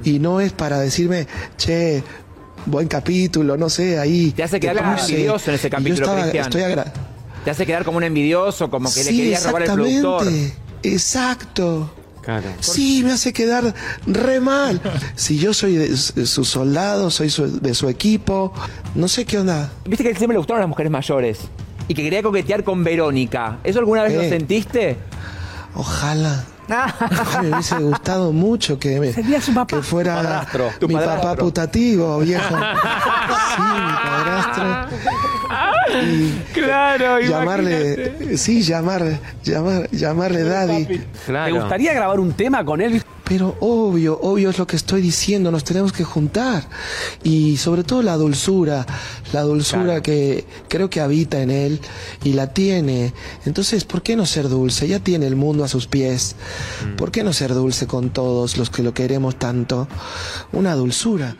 y no es para decirme, che, buen capítulo, no sé, ahí. Te hace quedar como un envidioso en ese capítulo, Cristian. Te hace quedar como un envidioso, como que le quería robar el productor. Exacto. Claro. Sí, me hace quedar re mal. Si yo soy de su soldado, soy de su equipo, no sé qué onda. Viste que siempre le gustaron las mujeres mayores y que quería coquetear con Verónica. ¿Eso alguna vez lo sentiste? Ojalá. (laughs) me hubiese gustado mucho que, me, que fuera mi papá putativo, viejo. (laughs) sí, mi padrastro. (laughs) claro, llamarle, sí, llamar, llamar, llamarle daddy. ¿Te gustaría grabar un tema con él? Pero obvio, obvio es lo que estoy diciendo, nos tenemos que juntar. Y sobre todo la dulzura, la dulzura que creo que habita en él y la tiene. Entonces, ¿por qué no ser dulce? Ya tiene el mundo a sus pies. Mm. ¿Por qué no ser dulce con todos los que lo queremos tanto? Una dulzura.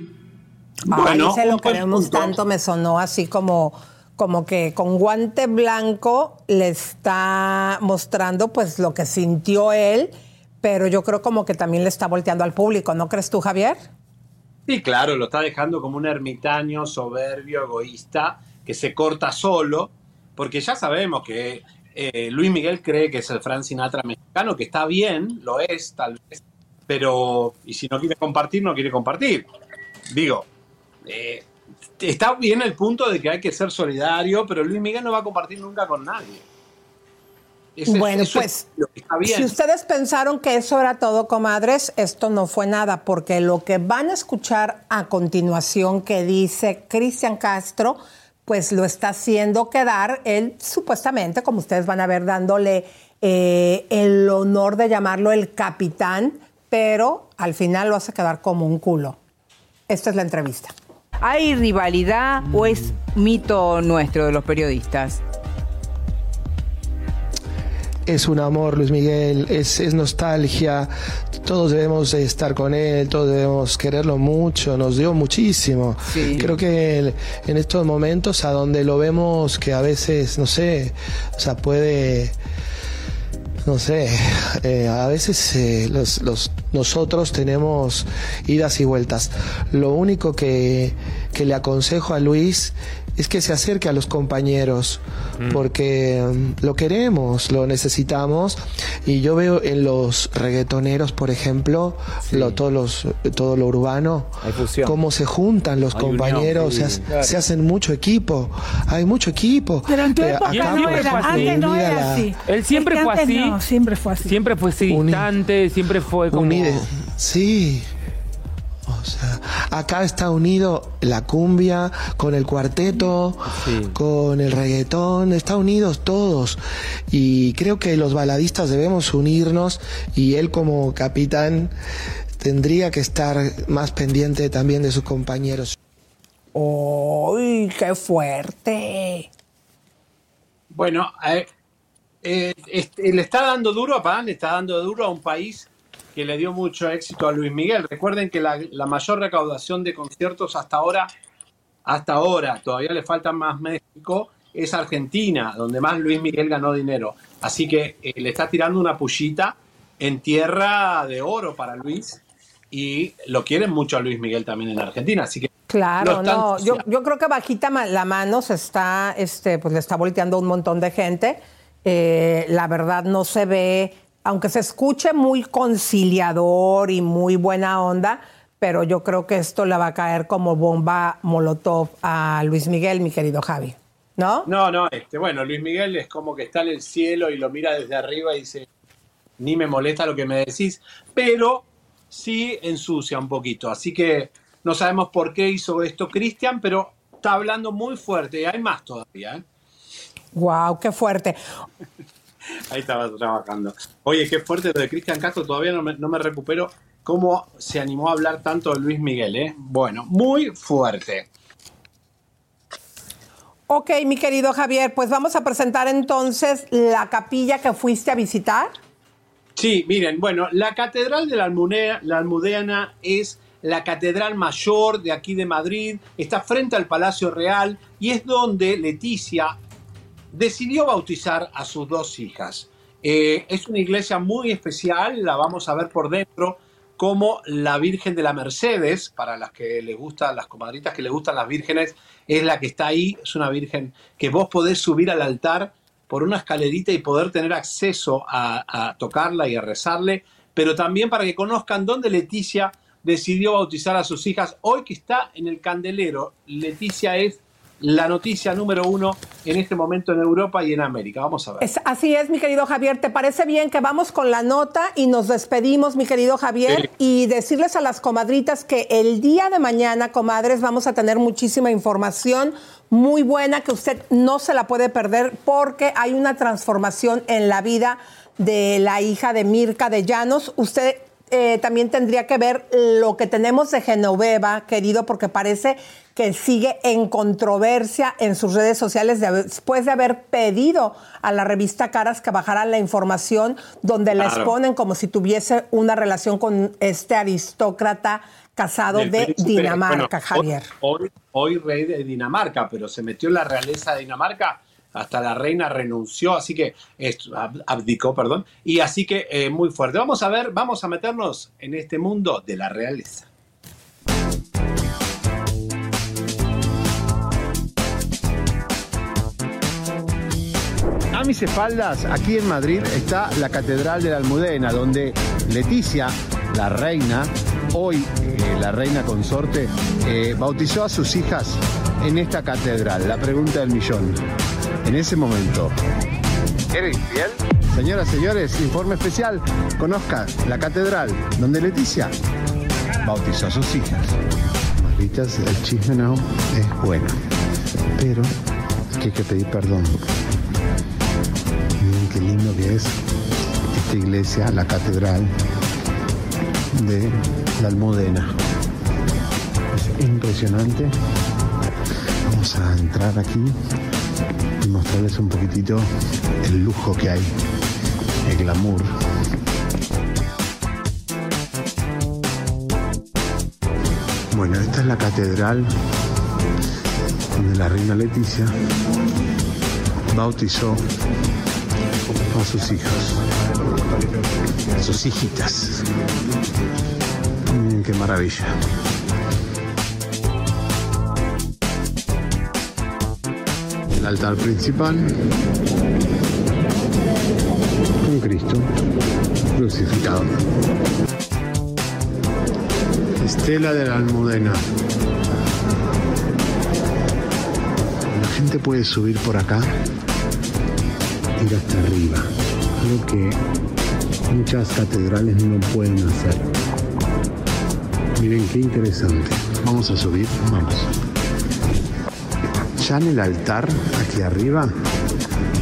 Bueno, lo queremos tanto, me sonó así como como que con guante blanco le está mostrando pues lo que sintió él pero yo creo como que también le está volteando al público, ¿no crees tú, Javier? Sí, claro, lo está dejando como un ermitaño soberbio, egoísta, que se corta solo, porque ya sabemos que eh, Luis Miguel cree que es el Frank Sinatra mexicano, que está bien, lo es tal vez, pero y si no quiere compartir, no quiere compartir. Digo, eh, está bien el punto de que hay que ser solidario, pero Luis Miguel no va a compartir nunca con nadie bueno, pues si ustedes pensaron que eso era todo, comadres, esto no fue nada, porque lo que van a escuchar a continuación que dice Cristian Castro, pues lo está haciendo quedar él supuestamente, como ustedes van a ver, dándole eh, el honor de llamarlo el capitán, pero al final lo hace quedar como un culo. Esta es la entrevista. ¿Hay rivalidad o es mito nuestro de los periodistas? es un amor, Luis Miguel, es, es, nostalgia, todos debemos estar con él, todos debemos quererlo mucho, nos dio muchísimo. Creo que en estos momentos a donde lo vemos que a veces, no sé, o sea, puede no sé, eh, a veces eh, los, los, nosotros tenemos idas y vueltas. Lo único que, que le aconsejo a Luis es que se acerque a los compañeros, mm. porque mm, lo queremos, lo necesitamos. Y yo veo en los reggaetoneros, por ejemplo, lo, todos los, todo lo urbano, cómo se juntan los compañeros, se, hacen mucho equipo. Hay mucho equipo. Pero en tu eh, época no era, antes no era así. Él siempre fue así. siempre fue así. Siempre fue así, distante, siempre fue como... Sí. O sea, acá está unido la cumbia con el cuarteto, con el reggaetón, está unidos todos. Y creo que los baladistas debemos unirnos y él como capitán tendría que estar más pendiente también de sus compañeros. ¡Uy, qué fuerte! Bueno, eh, eh, le está dando duro a Pan, le está dando duro a un país que le dio mucho éxito a Luis Miguel. Recuerden que la, mayor recaudación de conciertos hasta ahora, hasta ahora, todavía le falta más México, es Argentina, donde más Luis Miguel ganó dinero. Así que eh, le está tirando una pullita en tierra de oro para Luis y lo quieren mucho a Luis Miguel también en Argentina. Así que Claro, no, yo, yo, creo que bajita la mano se está, este, pues le está volteando un montón de gente. Eh, la verdad no se ve aunque se escuche muy conciliador y muy buena onda, pero yo creo que esto le va a caer como bomba molotov a Luis Miguel, mi querido Javi. ¿No? No, no, este, bueno, Luis Miguel es como que está en el cielo y lo mira desde arriba y dice, ni me molesta lo que me decís, pero sí ensucia un poquito. Así que no sabemos por qué hizo esto Cristian, pero está hablando muy fuerte y hay más todavía. ¿eh? Wow, qué fuerte. Ahí estaba trabajando. Oye, qué fuerte lo de Cristian Castro, todavía no me, recupero cómo se animó a hablar tanto de Luis Miguel, ¿eh? Bueno, muy fuerte. Ok, mi querido Javier, pues vamos a presentar entonces la capilla que fuiste a visitar. Sí, miren, bueno, la Catedral de la, la Almudena es la catedral mayor de aquí de Madrid, está frente al Palacio Real y es donde Leticia decidió bautizar a sus dos hijas. Eh, es una iglesia muy especial, la vamos a ver por dentro, como la Virgen de la Mercedes, para las que les gustan, las comadritas que les gustan las vírgenes, es la que está ahí, es una virgen que vos podés subir al altar por una escalerita y poder tener acceso a, tocarla y a rezarle, pero también para que conozcan dónde Leticia decidió bautizar a sus hijas. Hoy que está en el candelero, Leticia es la noticia número uno en este momento en Europa y en América. Vamos a ver. así es, mi querido Javier. ¿Te parece bien que vamos con la nota y nos despedimos, mi querido Javier? Y decirles a las comadritas que el día de mañana, comadres, vamos a tener muchísima información muy buena que usted no se la puede perder porque hay una transformación en la vida de la hija de Mirka de Llanos. Usted eh, también tendría que ver lo que tenemos de Genoveva, querido, porque parece que sigue en controversia en sus redes sociales después de haber pedido a la revista Caras que bajara la información donde la exponen como si tuviese una relación con este aristócrata casado de Dinamarca, Javier. Hoy, hoy rey de Dinamarca, pero se metió en la realeza de Dinamarca hasta la reina renunció, así que abdicó, perdón, y así que eh, muy fuerte. Vamos a ver, vamos a meternos en este mundo de la realeza. A mis espaldas, aquí en Madrid, está la Catedral de la Almudena, donde Leticia, la reina, hoy eh, la reina consorte, eh, bautizó a sus hijas en esta catedral. La pregunta del millón en ese momento. ¿Eres infiel? Señoras, señores, informe especial. Conozca la catedral donde Leticia bautizó a sus hijas. Maritas, el chisme no es bueno, pero hay que pedir perdón. Miren qué lindo que es esta iglesia, la catedral de la Almudena. Es impresionante. Vamos a entrar aquí y mostrarles un poquitito el lujo que hay, el glamour. Bueno, esta es la catedral donde la reina Leticia bautizó a sus hijos, sus hijitas. Miren qué maravilla. Altar principal, un Cristo crucificado. Estela de la Almudena. La gente puede subir por acá, ir hasta arriba, lo que muchas catedrales no pueden hacer. Miren qué interesante. Vamos a subir, vamos en el altar, aquí arriba,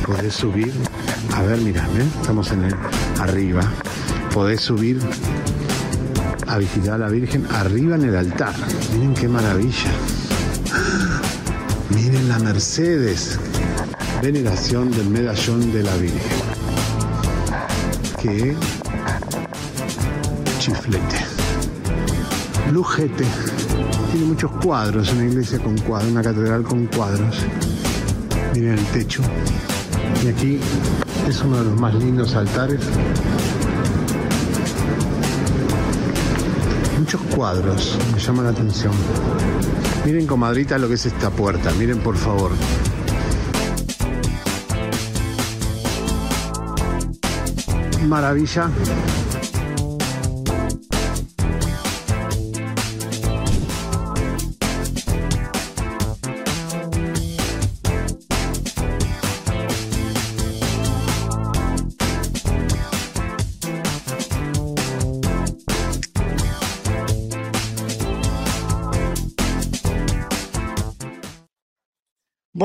podés subir. A ver, mira, estamos en el arriba. Podés subir a visitar a la Virgen arriba en el altar. Miren qué maravilla. Miren la Mercedes. Veneración del medallón de la Virgen. Qué chiflete. Lujete. Tiene muchos cuadros, una iglesia con cuadros, una catedral con cuadros. Miren el techo. Y aquí es uno de los más lindos altares. Muchos cuadros, me llama la atención. Miren, comadrita, lo que es esta puerta. Miren, por favor. Maravilla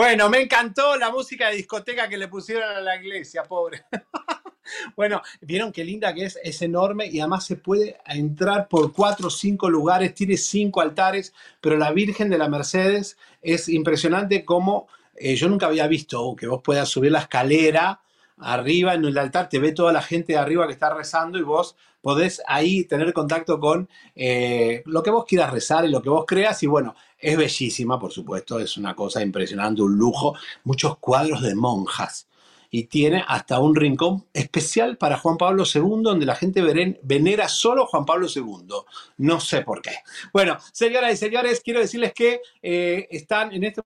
Bueno, me encantó la música de discoteca que le pusieron a la iglesia, pobre. (laughs) bueno, vieron qué linda que es, es enorme y además se puede entrar por cuatro o cinco lugares, tiene cinco altares, pero la Virgen de la Mercedes es impresionante como eh, yo nunca había visto que vos puedas subir la escalera arriba en el altar, te ve toda la gente de arriba que está rezando y vos podés ahí tener contacto con eh, lo que vos quieras rezar y lo que vos creas y bueno, es bellísima, por supuesto, es una cosa impresionante, un lujo, muchos cuadros de monjas. y tiene hasta un rincón especial para Juan Pablo II, donde la gente venera solo Juan Pablo II. No sé por qué. Bueno, señoras y señores, quiero decirles que eh, están en este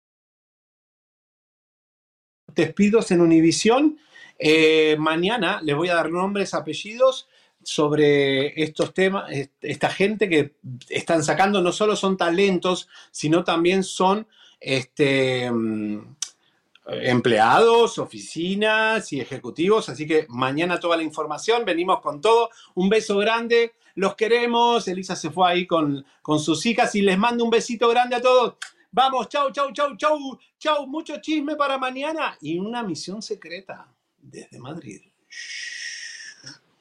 despidos en Univisión. Eh, mañana les voy a dar nombres, apellidos sobre estos temas, esta gente que están sacando, no solo son talentos, sino también son este, mm, empleados, oficinas y ejecutivos. Así que mañana toda la información, venimos con todo. Un beso grande, los queremos. Elisa se fue ahí con, con sus hijas y les mando un besito grande a todos. Vamos, chau, chau, chau, chau, chau. Mucho chisme para mañana y una misión secreta desde Madrid.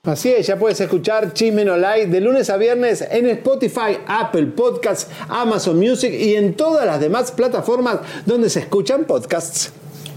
Así es, ya puedes escuchar Chisme No Light de lunes a viernes en Spotify, Apple Podcasts, Amazon Music y en todas las demás plataformas donde se escuchan podcasts.